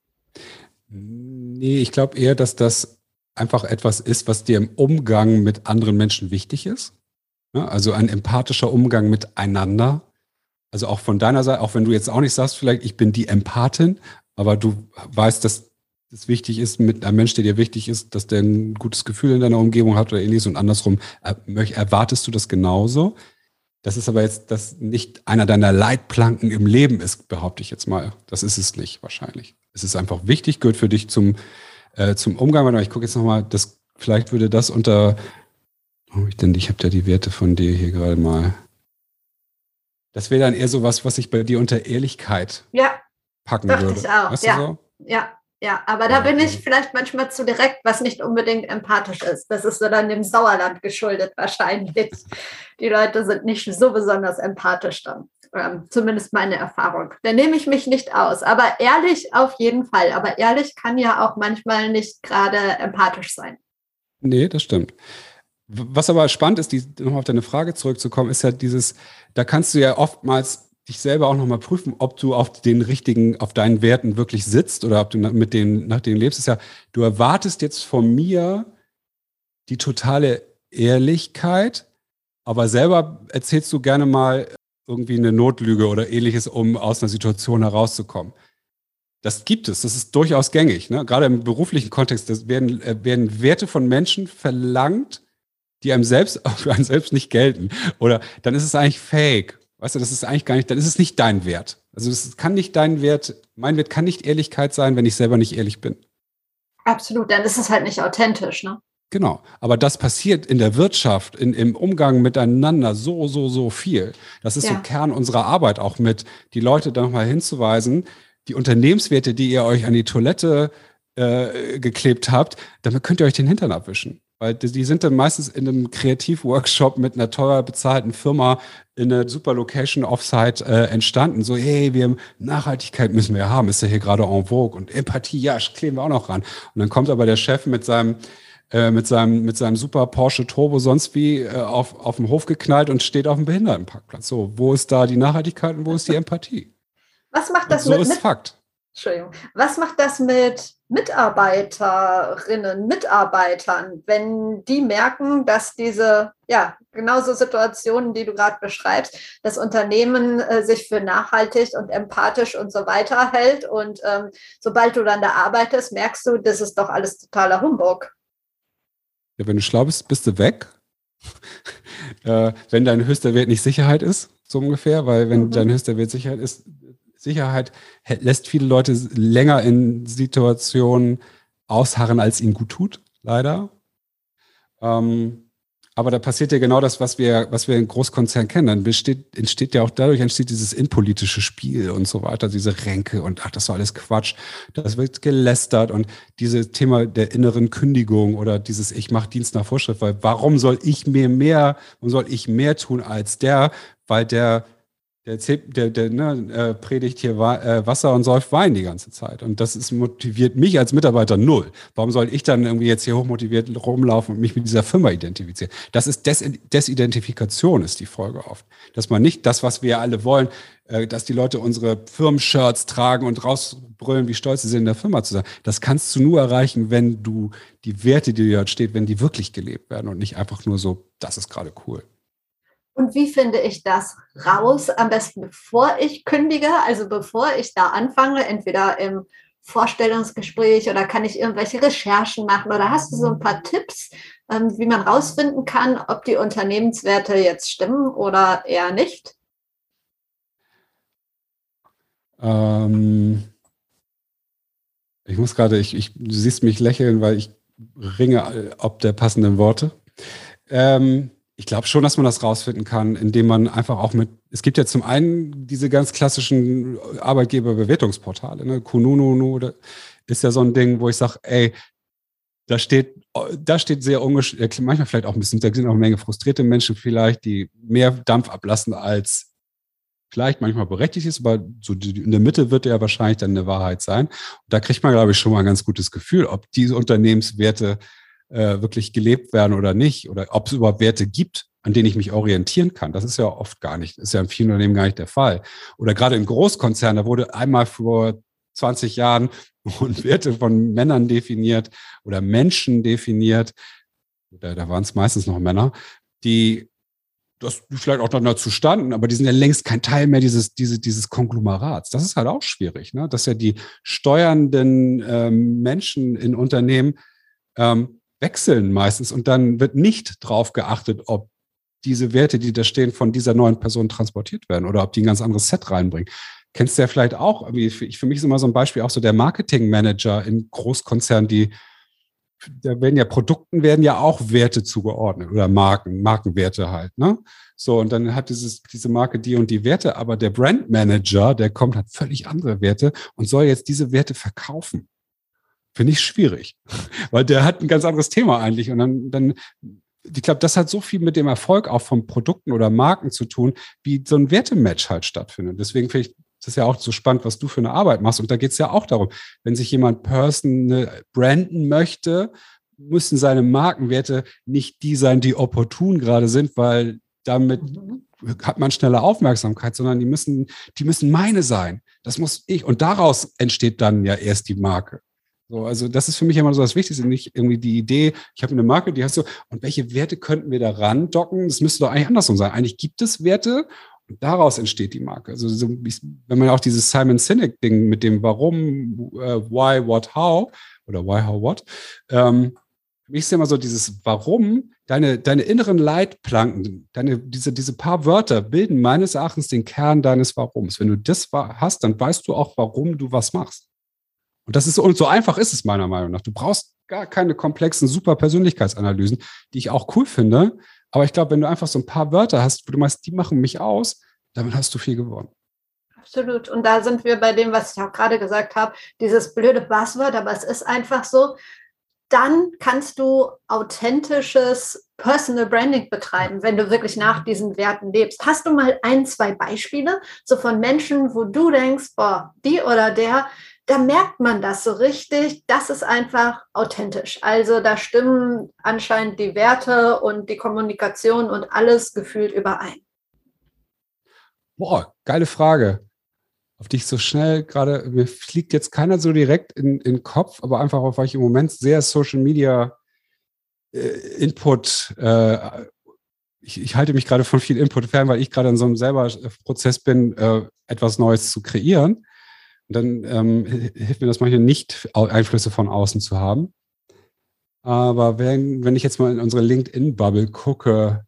Nee, ich glaube eher, dass das einfach etwas ist, was dir im Umgang mit anderen Menschen wichtig ist. Ja, also ein empathischer Umgang miteinander. Also auch von deiner Seite, auch wenn du jetzt auch nicht sagst, vielleicht ich bin die Empathin, aber du weißt, dass es wichtig ist, mit einem Mensch, der dir wichtig ist, dass der ein gutes Gefühl in deiner Umgebung hat oder ähnliches und andersrum erwartest du das genauso. Das ist aber jetzt das nicht einer deiner Leitplanken im Leben ist, behaupte ich jetzt mal. Das ist es nicht wahrscheinlich. Es ist einfach wichtig, gehört für dich zum, äh, zum Umgang. Ich gucke jetzt nochmal, das, vielleicht würde das unter, oh, ich denn, ich habe da die Werte von dir hier gerade mal. Das wäre dann eher so was, was ich bei dir unter Ehrlichkeit ja, packen würde. Ich auch. Weißt ja, so? ja, ja, aber da bin ich vielleicht manchmal zu direkt, was nicht unbedingt empathisch ist. Das ist so dann dem Sauerland geschuldet wahrscheinlich. Die Leute sind nicht so besonders empathisch dann. Ähm, zumindest meine Erfahrung. Da nehme ich mich nicht aus. Aber ehrlich auf jeden Fall. Aber ehrlich kann ja auch manchmal nicht gerade empathisch sein. Nee, das stimmt. Was aber spannend ist, nochmal auf deine Frage zurückzukommen, ist ja dieses, da kannst du ja oftmals dich selber auch nochmal prüfen, ob du auf den richtigen, auf deinen Werten wirklich sitzt oder ob du mit denen, nach denen lebst. Ist ja, du erwartest jetzt von mir die totale Ehrlichkeit, aber selber erzählst du gerne mal irgendwie eine Notlüge oder ähnliches, um aus einer Situation herauszukommen. Das gibt es, das ist durchaus gängig. Ne? Gerade im beruflichen Kontext das werden, äh, werden Werte von Menschen verlangt, die einem selbst, für einen selbst nicht gelten. Oder dann ist es eigentlich fake. Weißt du, das ist eigentlich gar nicht, dann ist es nicht dein Wert. Also es kann nicht dein Wert, mein Wert kann nicht Ehrlichkeit sein, wenn ich selber nicht ehrlich bin. Absolut, dann ist es halt nicht authentisch, ne? Genau. Aber das passiert in der Wirtschaft, in, im Umgang miteinander so, so, so viel. Das ist ja. so Kern unserer Arbeit auch mit, die Leute da nochmal hinzuweisen, die Unternehmenswerte, die ihr euch an die Toilette äh, geklebt habt, damit könnt ihr euch den Hintern abwischen. Weil die, die sind dann meistens in einem Kreativworkshop mit einer teuer bezahlten Firma in einer super Location Offsite äh, entstanden. So, hey, wir haben Nachhaltigkeit müssen wir haben, ist ja hier gerade en vogue und Empathie, ja, kleben wir auch noch ran. Und dann kommt aber der Chef mit seinem äh, mit seinem, mit seinem super Porsche Turbo sonst wie äh, auf, auf dem Hof geknallt und steht auf dem Behindertenparkplatz. So, wo ist da die Nachhaltigkeit und wo ist die Empathie? Was macht das und so mit, ist Fakt. Entschuldigung. Was macht das mit Mitarbeiterinnen, Mitarbeitern, wenn die merken, dass diese, ja, genauso Situationen, die du gerade beschreibst, das Unternehmen äh, sich für nachhaltig und empathisch und so weiter hält und ähm, sobald du dann da arbeitest, merkst du, das ist doch alles totaler Humbug. Ja, wenn du schlau bist, bist du weg. äh, wenn dein höchster Wert nicht Sicherheit ist, so ungefähr, weil wenn mhm. dein höchster Wert Sicherheit ist, Sicherheit lässt viele Leute länger in Situationen ausharren, als ihnen gut tut, leider. Ähm, aber da passiert ja genau das, was wir, was wir in Großkonzernen kennen. Dann besteht, entsteht ja auch dadurch entsteht dieses innenpolitische Spiel und so weiter, diese Ränke und ach, das war alles Quatsch. Das wird gelästert und dieses Thema der inneren Kündigung oder dieses Ich mache Dienst nach Vorschrift, weil warum soll ich mir mehr, warum soll ich mehr tun als der, weil der der, der, der ne, äh, predigt hier äh, Wasser und säuft Wein die ganze Zeit. Und das ist, motiviert mich als Mitarbeiter null. Warum soll ich dann irgendwie jetzt hier hochmotiviert rumlaufen und mich mit dieser Firma identifizieren? Das ist Des Desidentifikation, ist die Folge oft. Dass man nicht das, was wir alle wollen, äh, dass die Leute unsere Firmenshirts tragen und rausbrüllen, wie stolz sie sind, in der Firma zu sein. Das kannst du nur erreichen, wenn du die Werte, die dort steht, wenn die wirklich gelebt werden und nicht einfach nur so, das ist gerade cool. Und wie finde ich das raus? Am besten bevor ich kündige, also bevor ich da anfange, entweder im Vorstellungsgespräch oder kann ich irgendwelche Recherchen machen oder hast du so ein paar Tipps, ähm, wie man rausfinden kann, ob die Unternehmenswerte jetzt stimmen oder eher nicht? Ähm, ich muss gerade, ich, ich, du siehst mich lächeln, weil ich ringe ob der passenden Worte. Ähm, Ich glaube schon, dass man das rausfinden kann, indem man einfach auch mit, es gibt ja zum einen diese ganz klassischen Arbeitgeberbewertungsportale, ne? Kununu ist ja so ein Ding, wo ich sage, ey, da steht, da steht sehr ungeschickt, manchmal vielleicht auch ein bisschen, da sind auch eine Menge frustrierte Menschen vielleicht, die mehr Dampf ablassen als vielleicht manchmal berechtigt ist, aber so in der Mitte wird ja wahrscheinlich dann eine Wahrheit sein. Und da kriegt man, glaube ich, schon mal ein ganz gutes Gefühl, ob diese Unternehmenswerte äh, wirklich gelebt werden oder nicht, oder ob es überhaupt Werte gibt, an denen ich mich orientieren kann. Das ist ja oft gar nicht, ist ja in vielen Unternehmen gar nicht der Fall. Oder gerade in Großkonzernen, da wurde einmal vor 20 Jahren und Werte von Männern definiert oder Menschen definiert. Da, da waren es meistens noch Männer, die das vielleicht auch dann dazu standen, aber die sind ja längst kein Teil mehr dieses, diese, dieses Konglomerats. Das ist halt auch schwierig, ne? dass ja die steuernden ähm, Menschen in Unternehmen ähm, wechseln meistens und dann wird nicht drauf geachtet, ob diese Werte, die da stehen, von dieser neuen Person transportiert werden oder ob die ein ganz anderes Set reinbringen. Kennst du ja vielleicht auch, für mich ist immer so ein Beispiel auch so der Marketingmanager in Großkonzernen, die da werden ja Produkten werden ja auch Werte zugeordnet oder Marken, Markenwerte halt, ne? So, und dann hat dieses, diese Marke die und die Werte, aber der Brandmanager, der kommt, hat völlig andere Werte und soll jetzt diese Werte verkaufen. Finde ich schwierig, weil der hat ein ganz anderes Thema eigentlich. Und dann, dann ich glaube, das hat so viel mit dem Erfolg auch von Produkten oder Marken zu tun, wie so ein Wertematch halt stattfindet. Deswegen finde ich das ist ja auch so spannend, was du für eine Arbeit machst. Und da geht es ja auch darum, wenn sich jemand Person branden möchte, müssen seine Markenwerte nicht die sein, die opportun gerade sind, weil damit mhm. hat man schnelle Aufmerksamkeit, sondern die müssen, die müssen meine sein. Das muss ich. Und daraus entsteht dann ja erst die Marke. So, also das ist für mich immer so das Wichtigste, nicht irgendwie die Idee, ich habe eine Marke, die hast du, und welche Werte könnten wir da randocken? Das müsste doch eigentlich andersrum sein. Eigentlich gibt es Werte und daraus entsteht die Marke. Also so, wenn man auch dieses Simon Sinek-Ding mit dem Warum, äh, Why, What, How oder Why, How, What, ähm, für mich ist ja immer so dieses Warum, deine, deine inneren Leitplanken, deine, diese, diese paar Wörter bilden meines Erachtens den Kern deines Warums. Wenn du das hast, dann weißt du auch, warum du was machst. Und das ist und so einfach ist es meiner Meinung nach. Du brauchst gar keine komplexen super Persönlichkeitsanalysen, die ich auch cool finde, aber ich glaube, wenn du einfach so ein paar Wörter hast, wo du meinst, die machen mich aus, damit hast du viel gewonnen. Absolut. Und da sind wir bei dem, was ich auch gerade gesagt habe, dieses blöde Buzzword, aber es ist einfach so. Dann kannst du authentisches Personal Branding betreiben, wenn du wirklich nach diesen Werten lebst. Hast du mal ein, zwei Beispiele so von Menschen, wo du denkst, boah, die oder der, da merkt man das so richtig, das ist einfach authentisch. Also da stimmen anscheinend die Werte und die Kommunikation und alles gefühlt überein. Boah, geile Frage. Auf die ich so schnell gerade, mir fliegt jetzt keiner so direkt in, den Kopf, aber einfach auch, weil ich im Moment sehr Social Media äh, Input, äh, ich, ich, halte mich gerade von viel Input fern, weil ich gerade in so einem selber Prozess bin, äh, etwas Neues zu kreieren dann ähm, hilft mir das manchmal nicht, Einflüsse von außen zu haben. Aber wenn, wenn ich jetzt mal in unsere LinkedIn-Bubble gucke,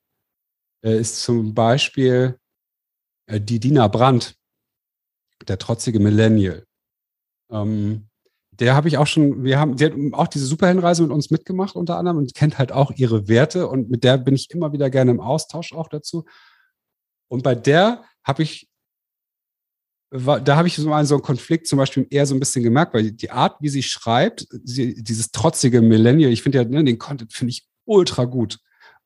äh, ist zum Beispiel äh, die Dina Brandt, der trotzige Millennial. Ähm, der habe ich auch schon, wir haben, sie hat auch diese Superheldenreise mit uns mitgemacht unter anderem und kennt halt auch ihre Werte und mit der bin ich immer wieder gerne im Austausch auch dazu. Und bei der habe ich da habe ich so mal so einen Konflikt zum Beispiel eher so ein bisschen gemerkt, weil die Art, wie sie schreibt, sie, dieses trotzige Millennial, ich finde ja, ne, den Content finde ich ultra gut.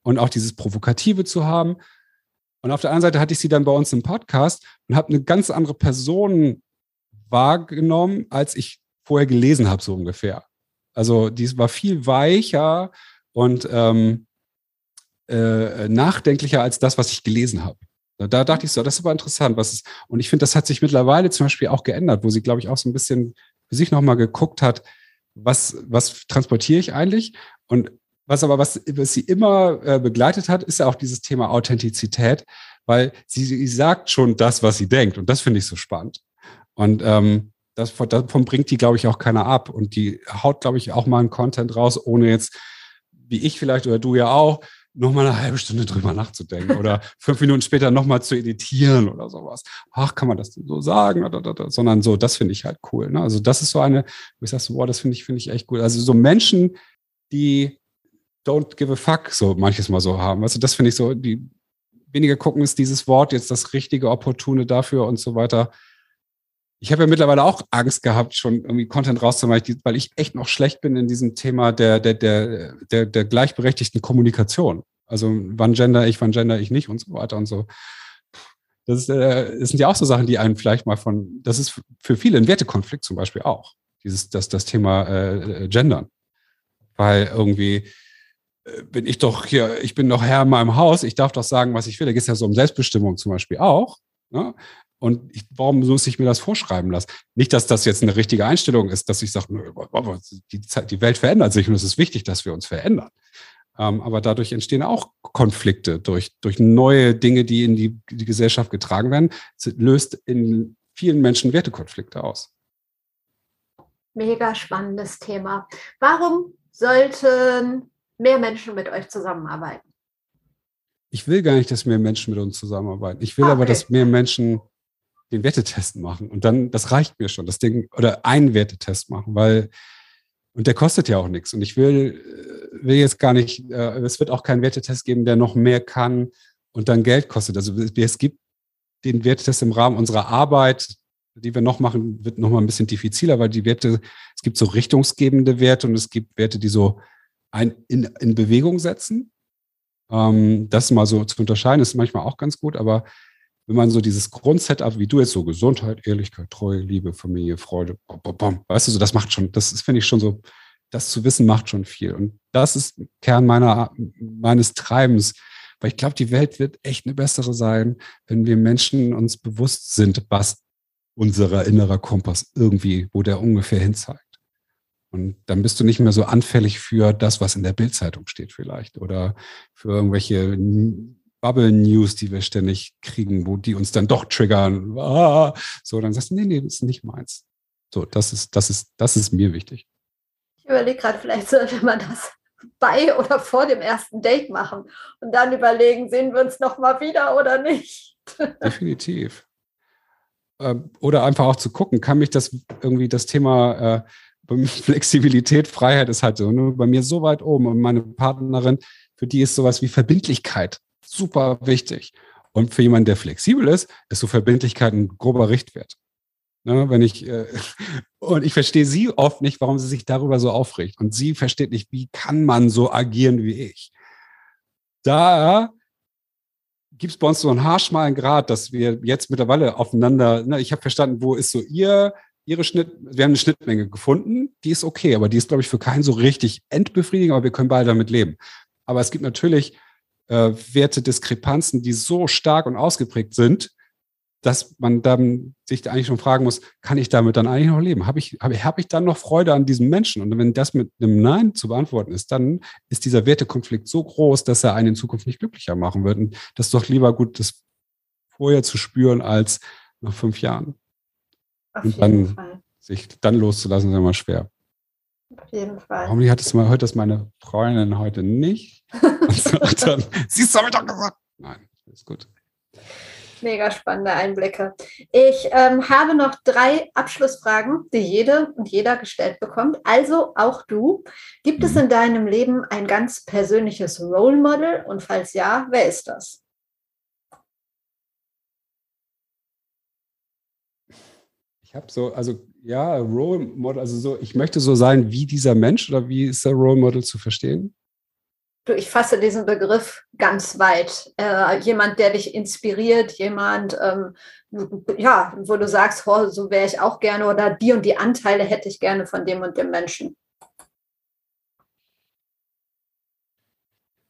Und auch dieses Provokative zu haben. Und auf der anderen Seite hatte ich sie dann bei uns im Podcast und habe eine ganz andere Person wahrgenommen, als ich vorher gelesen habe, so ungefähr. Also die war viel weicher und ähm, äh, nachdenklicher als das, was ich gelesen habe. Da dachte ich so, das ist aber interessant. Was ist, und ich finde, das hat sich mittlerweile zum Beispiel auch geändert, wo sie, glaube ich, auch so ein bisschen für sich nochmal geguckt hat, was, was transportiere ich eigentlich? Und was aber, was, was sie immer äh, begleitet hat, ist ja auch dieses Thema Authentizität, weil sie, sie sagt schon das, was sie denkt. Und das finde ich so spannend. Und ähm, das, davon bringt die, glaube ich, auch keiner ab. Und die haut, glaube ich, auch mal einen Content raus, ohne jetzt, wie ich vielleicht oder du ja auch, nochmal eine halbe Stunde drüber nachzudenken oder fünf Minuten später nochmal zu editieren oder sowas. Ach, kann man das denn so sagen? Sondern so, das finde ich halt cool. Ne? Also das ist so eine, wo ich sage, so, boah, das finde ich, finde ich echt cool. Also so Menschen, die don't give a fuck so manches Mal so haben. Also das finde ich so, die weniger gucken ist dieses Wort jetzt das richtige, opportune dafür und so weiter. Ich habe ja mittlerweile auch Angst gehabt, schon irgendwie Content rauszumachen, weil ich echt noch schlecht bin in diesem Thema der, der, der, der, der gleichberechtigten Kommunikation. Also wann gender ich, wann gender ich nicht und so weiter und so. Das, ist, äh, das sind ja auch so Sachen, die einen vielleicht mal von, das ist für viele ein Wertekonflikt zum Beispiel auch, dieses, das, das Thema äh, Gendern. Weil irgendwie äh, bin ich doch hier, ich bin doch Herr in meinem Haus, ich darf doch sagen, was ich will. Da geht es ja so um Selbstbestimmung zum Beispiel auch. Ne? Und ich, warum muss ich mir das vorschreiben lassen? Nicht, dass das jetzt eine richtige Einstellung ist, dass ich sage, die, die Welt verändert sich und es ist wichtig, dass wir uns verändern. Ähm, aber dadurch entstehen auch Konflikte durch, durch neue Dinge, die in die, die Gesellschaft getragen werden. Es löst in vielen Menschen Wertekonflikte aus. Mega spannendes Thema. Warum sollten mehr Menschen mit euch zusammenarbeiten? Ich will gar nicht, dass mehr Menschen mit uns zusammenarbeiten. Ich will okay. aber, dass mehr Menschen den Wertetest machen. Und dann, das reicht mir schon, das Ding, oder einen Wertetest machen, weil, und der kostet ja auch nichts. Und ich will, will jetzt gar nicht, äh, es wird auch keinen Wertetest geben, der noch mehr kann und dann Geld kostet. Also es gibt den Wertetest im Rahmen unserer Arbeit, die wir noch machen, wird noch mal ein bisschen diffiziler, weil die Werte, es gibt so richtungsgebende Werte und es gibt Werte, die so ein, in, in Bewegung setzen. Ähm, das mal so zu unterscheiden, ist manchmal auch ganz gut, aber wenn man so dieses Grundsetup, wie du jetzt so Gesundheit, Ehrlichkeit, Treue, Liebe, Familie, Freude, bom, bom, bom, weißt du, so das macht schon, das finde ich schon so das zu wissen macht schon viel. Und das ist Kern meiner, meines Treibens. Weil ich glaube, die Welt wird echt eine bessere sein, wenn wir Menschen uns bewusst sind, was unser innerer Kompass irgendwie, wo der ungefähr hin zeigt. Und dann bist du nicht mehr so anfällig für das, was in der Bildzeitung steht vielleicht oder für irgendwelche Bubble News, die wir ständig kriegen, wo die uns dann doch triggern. Ah, so, dann sagst du, nee, nee, das ist nicht meins. So, das ist, das ist, das ist mir wichtig. Ich überlege gerade, vielleicht sollte man das bei oder vor dem ersten Date machen und dann überlegen, sehen wir uns noch mal wieder oder nicht. Definitiv. Ähm, oder einfach auch zu gucken, kann mich das irgendwie das Thema äh, Flexibilität, Freiheit ist halt so ne, bei mir so weit oben und meine Partnerin, für die ist sowas wie Verbindlichkeit super wichtig. Und für jemanden, der flexibel ist, ist so Verbindlichkeit ein grober Richtwert. Ne, wenn ich, äh, und ich verstehe sie oft nicht, warum sie sich darüber so aufregt. Und sie versteht nicht, wie kann man so agieren wie ich. Da gibt es bei uns so einen haarschmalen Grad, dass wir jetzt mittlerweile aufeinander, ne, ich habe verstanden, wo ist so ihr, ihre Schnitt, wir haben eine Schnittmenge gefunden, die ist okay, aber die ist, glaube ich, für keinen so richtig endbefriedigend, aber wir können beide damit leben. Aber es gibt natürlich äh, Wertediskrepanzen, die so stark und ausgeprägt sind, dass man dann sich eigentlich schon fragen muss, kann ich damit dann eigentlich noch leben? Habe ich, habe, habe ich dann noch Freude an diesem Menschen? Und wenn das mit einem Nein zu beantworten ist, dann ist dieser Wertekonflikt so groß, dass er einen in Zukunft nicht glücklicher machen wird. Und das ist doch lieber gut, das vorher zu spüren, als nach fünf Jahren. Auf Und dann Fall. sich dann loszulassen, ist immer schwer. Auf jeden Fall. Warum hat es mal heute das meine Freundin heute nicht? Und dann, siehst du, habe ich doch gesagt. Nein, ist gut. Mega spannende Einblicke. Ich ähm, habe noch drei Abschlussfragen, die jede und jeder gestellt bekommt. Also auch du. Gibt es mhm. in deinem Leben ein ganz persönliches Role Model? Und falls ja, wer ist das? Ich habe so, also ja, Role Model, also so, ich möchte so sein wie dieser Mensch oder wie ist der Role Model zu verstehen? ich fasse diesen Begriff ganz weit. Äh, jemand, der dich inspiriert, jemand, ähm, ja, wo du sagst, oh, so wäre ich auch gerne oder die und die Anteile hätte ich gerne von dem und dem Menschen.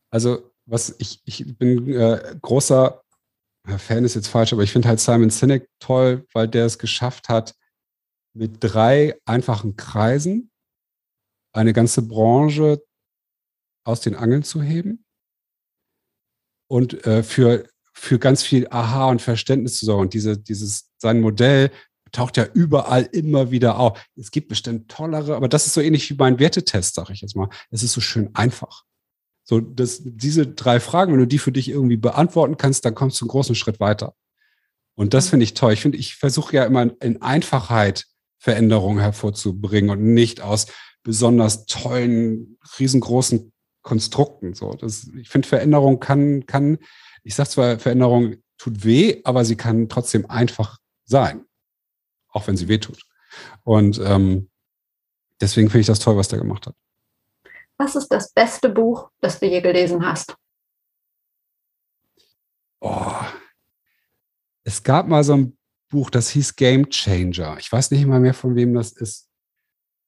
Also, was ich, ich bin äh, großer Fan ist jetzt falsch, aber ich finde halt Simon Sinek toll, weil der es geschafft hat, mit drei einfachen Kreisen eine ganze Branche aus den Angeln zu heben und äh, für, für ganz viel Aha und Verständnis zu sorgen. Und diese, dieses, sein Modell taucht ja überall immer wieder auf. Es gibt bestimmt tollere, aber das ist so ähnlich wie mein Wertetest, sage ich jetzt mal. Es ist so schön einfach. So, dass diese drei Fragen, wenn du die für dich irgendwie beantworten kannst, dann kommst du einen großen Schritt weiter. Und das mhm. finde ich toll. Ich finde, ich versuche ja immer in Einfachheit Veränderungen hervorzubringen und nicht aus besonders tollen, riesengroßen Konstrukten. So. Das, ich finde, Veränderung kann, kann, ich sage zwar, Veränderung tut weh, aber sie kann trotzdem einfach sein. Auch wenn sie weh tut. Und ähm, deswegen finde ich das toll, was der gemacht hat. Was ist das beste Buch, das du je gelesen hast? Oh. Es gab mal so ein Buch, das hieß Game Changer. Ich weiß nicht mal mehr, von wem das ist.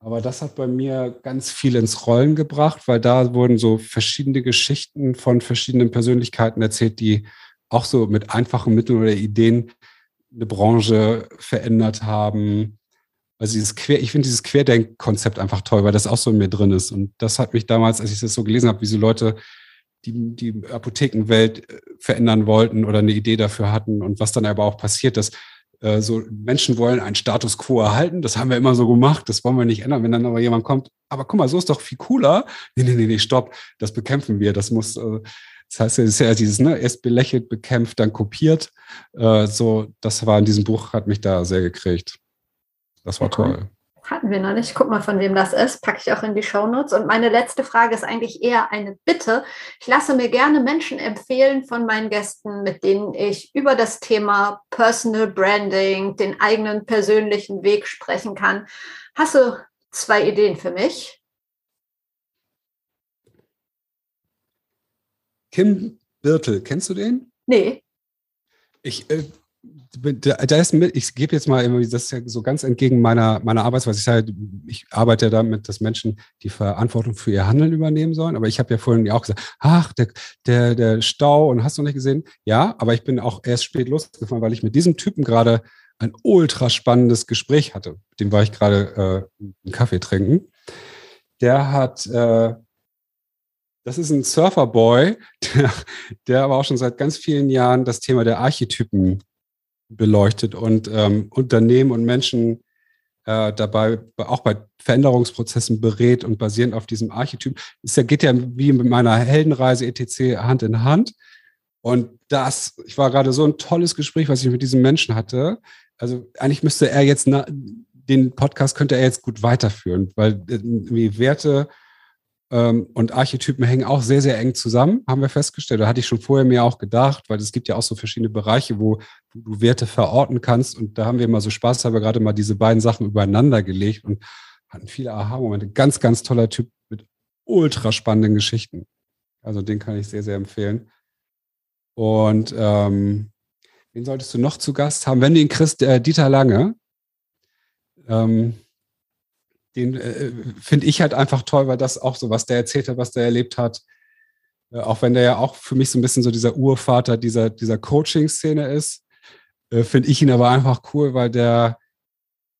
Aber das hat bei mir ganz viel ins Rollen gebracht, weil da wurden so verschiedene Geschichten von verschiedenen Persönlichkeiten erzählt, die auch so mit einfachen Mitteln oder Ideen eine Branche verändert haben. Also dieses Quer, ich finde dieses Querdenk-Konzept einfach toll, weil das auch so in mir drin ist. Und das hat mich damals, als ich das so gelesen habe, wie so Leute die die Apothekenwelt äh, verändern wollten oder eine Idee dafür hatten und was dann aber auch passiert, dass äh, so Menschen wollen einen Status quo erhalten, das haben wir immer so gemacht, das wollen wir nicht ändern. Wenn dann aber jemand kommt, aber guck mal, so ist doch viel cooler. Nee, nee, nee, nee, stopp, das bekämpfen wir. Das muss, äh, das heißt, es ist ja dieses, ne, erst belächelt, bekämpft, dann kopiert. Äh, so, das war in diesem Buch, hat mich da sehr gekriegt. Das war toll. Hatten wir noch nicht. Guck mal, von wem das ist. Packe ich auch in die Shownotes. Und meine letzte Frage ist eigentlich eher eine Bitte. Ich lasse mir gerne Menschen empfehlen von meinen Gästen, mit denen ich über das Thema Personal Branding, den eigenen persönlichen Weg sprechen kann. Hast du zwei Ideen für mich? Kim Birtel, kennst du den? Nee. Ich äh, da ist mit, ich gebe jetzt mal immer, das ja so ganz entgegen meiner, meiner Arbeitsweise. Ich sage, ich arbeite ja damit, dass Menschen die Verantwortung für ihr Handeln übernehmen sollen. Aber ich habe ja vorhin auch gesagt, ach, der, der, der Stau und hast du nicht gesehen? Ja, aber ich bin auch erst spät losgefahren, weil ich mit diesem Typen gerade ein ultra spannendes Gespräch hatte. Mit dem war ich gerade äh, einen Kaffee trinken. Der hat, äh, das ist ein Surferboy, der, der aber auch schon seit ganz vielen Jahren das Thema der Archetypen beleuchtet und ähm, Unternehmen und Menschen äh, dabei auch bei Veränderungsprozessen berät und basierend auf diesem Archetyp. Es geht ja wie mit meiner Heldenreise etc. Hand in Hand. Und das, ich war gerade so ein tolles Gespräch, was ich mit diesem Menschen hatte. Also eigentlich müsste er jetzt, den Podcast könnte er jetzt gut weiterführen, weil äh, irgendwie Werte und Archetypen hängen auch sehr, sehr eng zusammen, haben wir festgestellt. Da hatte ich schon vorher mir auch gedacht, weil es gibt ja auch so verschiedene Bereiche, wo, du Werte verorten kannst. Und da haben wir mal so Spaß, haben wir gerade mal diese beiden Sachen übereinander gelegt und hatten viele Aha-Momente. Ganz, ganz toller Typ mit ultra spannenden Geschichten. Also den kann ich sehr, sehr empfehlen. Und ähm, wen solltest du noch zu Gast haben? Wenn du ihn kriegst, äh, Dieter Lange. Ähm, den äh, finde ich halt einfach toll, weil das auch so, was der erzählt hat, was der erlebt hat, äh, auch wenn der ja auch für mich so ein bisschen so dieser Urvater dieser, dieser Coaching-Szene ist, äh, finde ich ihn aber einfach cool, weil der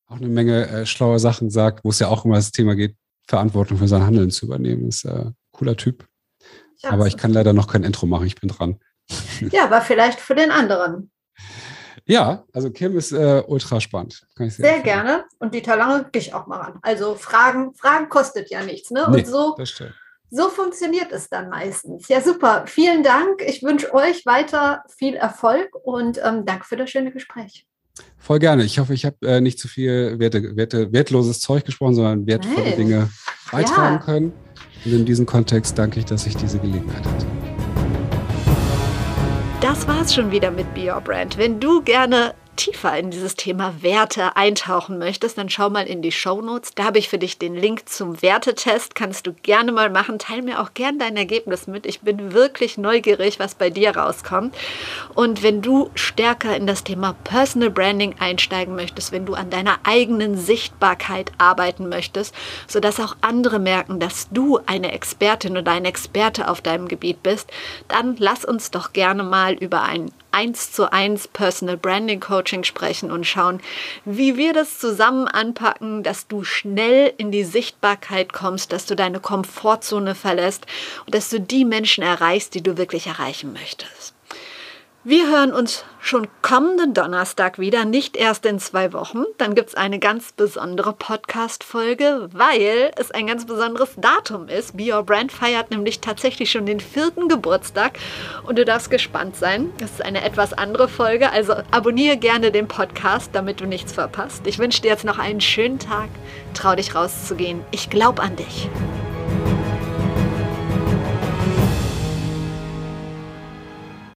auch eine Menge äh, schlaue Sachen sagt, wo es ja auch immer das Thema geht, Verantwortung für sein Handeln zu übernehmen. Ist äh, cooler Typ. Ja, aber ich kann leider noch kein Intro machen, ich bin dran. Ja, aber vielleicht für den anderen. Ja, also Kim ist äh, ultra spannend. sehr, sehr gerne. Und Dieter Lange gehe ich auch mal ran. Also Fragen, Fragen kostet ja nichts. Ne? Nee, Und so, so funktioniert es dann meistens. Ja, super. Vielen Dank. Ich wünsche euch weiter viel Erfolg und ähm, danke für das schöne Gespräch. Voll gerne. Ich hoffe, ich habe äh, nicht zu viel werte, werte, wertloses Zeug gesprochen, sondern wertvolle Nein. Dinge beitragen ja. können. Und in diesem Kontext danke ich, dass ich diese Gelegenheit hatte. Das war's schon wieder mit Be Your Brand. Wenn du gerne tiefer in dieses Thema Werte eintauchen möchtest, dann schau mal in die Show Notes. Da habe ich für dich den Link zum Wertetest. Kannst du gerne mal machen. Teil mir auch gerne dein Ergebnis mit. Ich bin wirklich neugierig, was bei dir rauskommt. Und wenn du stärker in das Thema Personal Branding einsteigen möchtest, wenn du an deiner eigenen Sichtbarkeit arbeiten möchtest, sodass auch andere merken, dass du eine Expertin oder ein Experte auf deinem Gebiet bist, dann lass uns doch gerne mal über ein eins zu eins Personal Branding Coaching sprechen und schauen, wie wir das zusammen anpacken, dass du schnell in die Sichtbarkeit kommst, dass du deine Komfortzone verlässt und dass du die Menschen erreichst, die du wirklich erreichen möchtest. Wir hören uns schon kommenden Donnerstag wieder, nicht erst in zwei Wochen. Dann gibt es eine ganz besondere Podcast-Folge, weil es ein ganz besonderes Datum ist. Be Your Brand feiert nämlich tatsächlich schon den vierten Geburtstag und du darfst gespannt sein. Das ist eine etwas andere Folge, also abonniere gerne den Podcast, damit du nichts verpasst. Ich wünsche dir jetzt noch einen schönen Tag. Trau dich rauszugehen. Ich glaube an dich.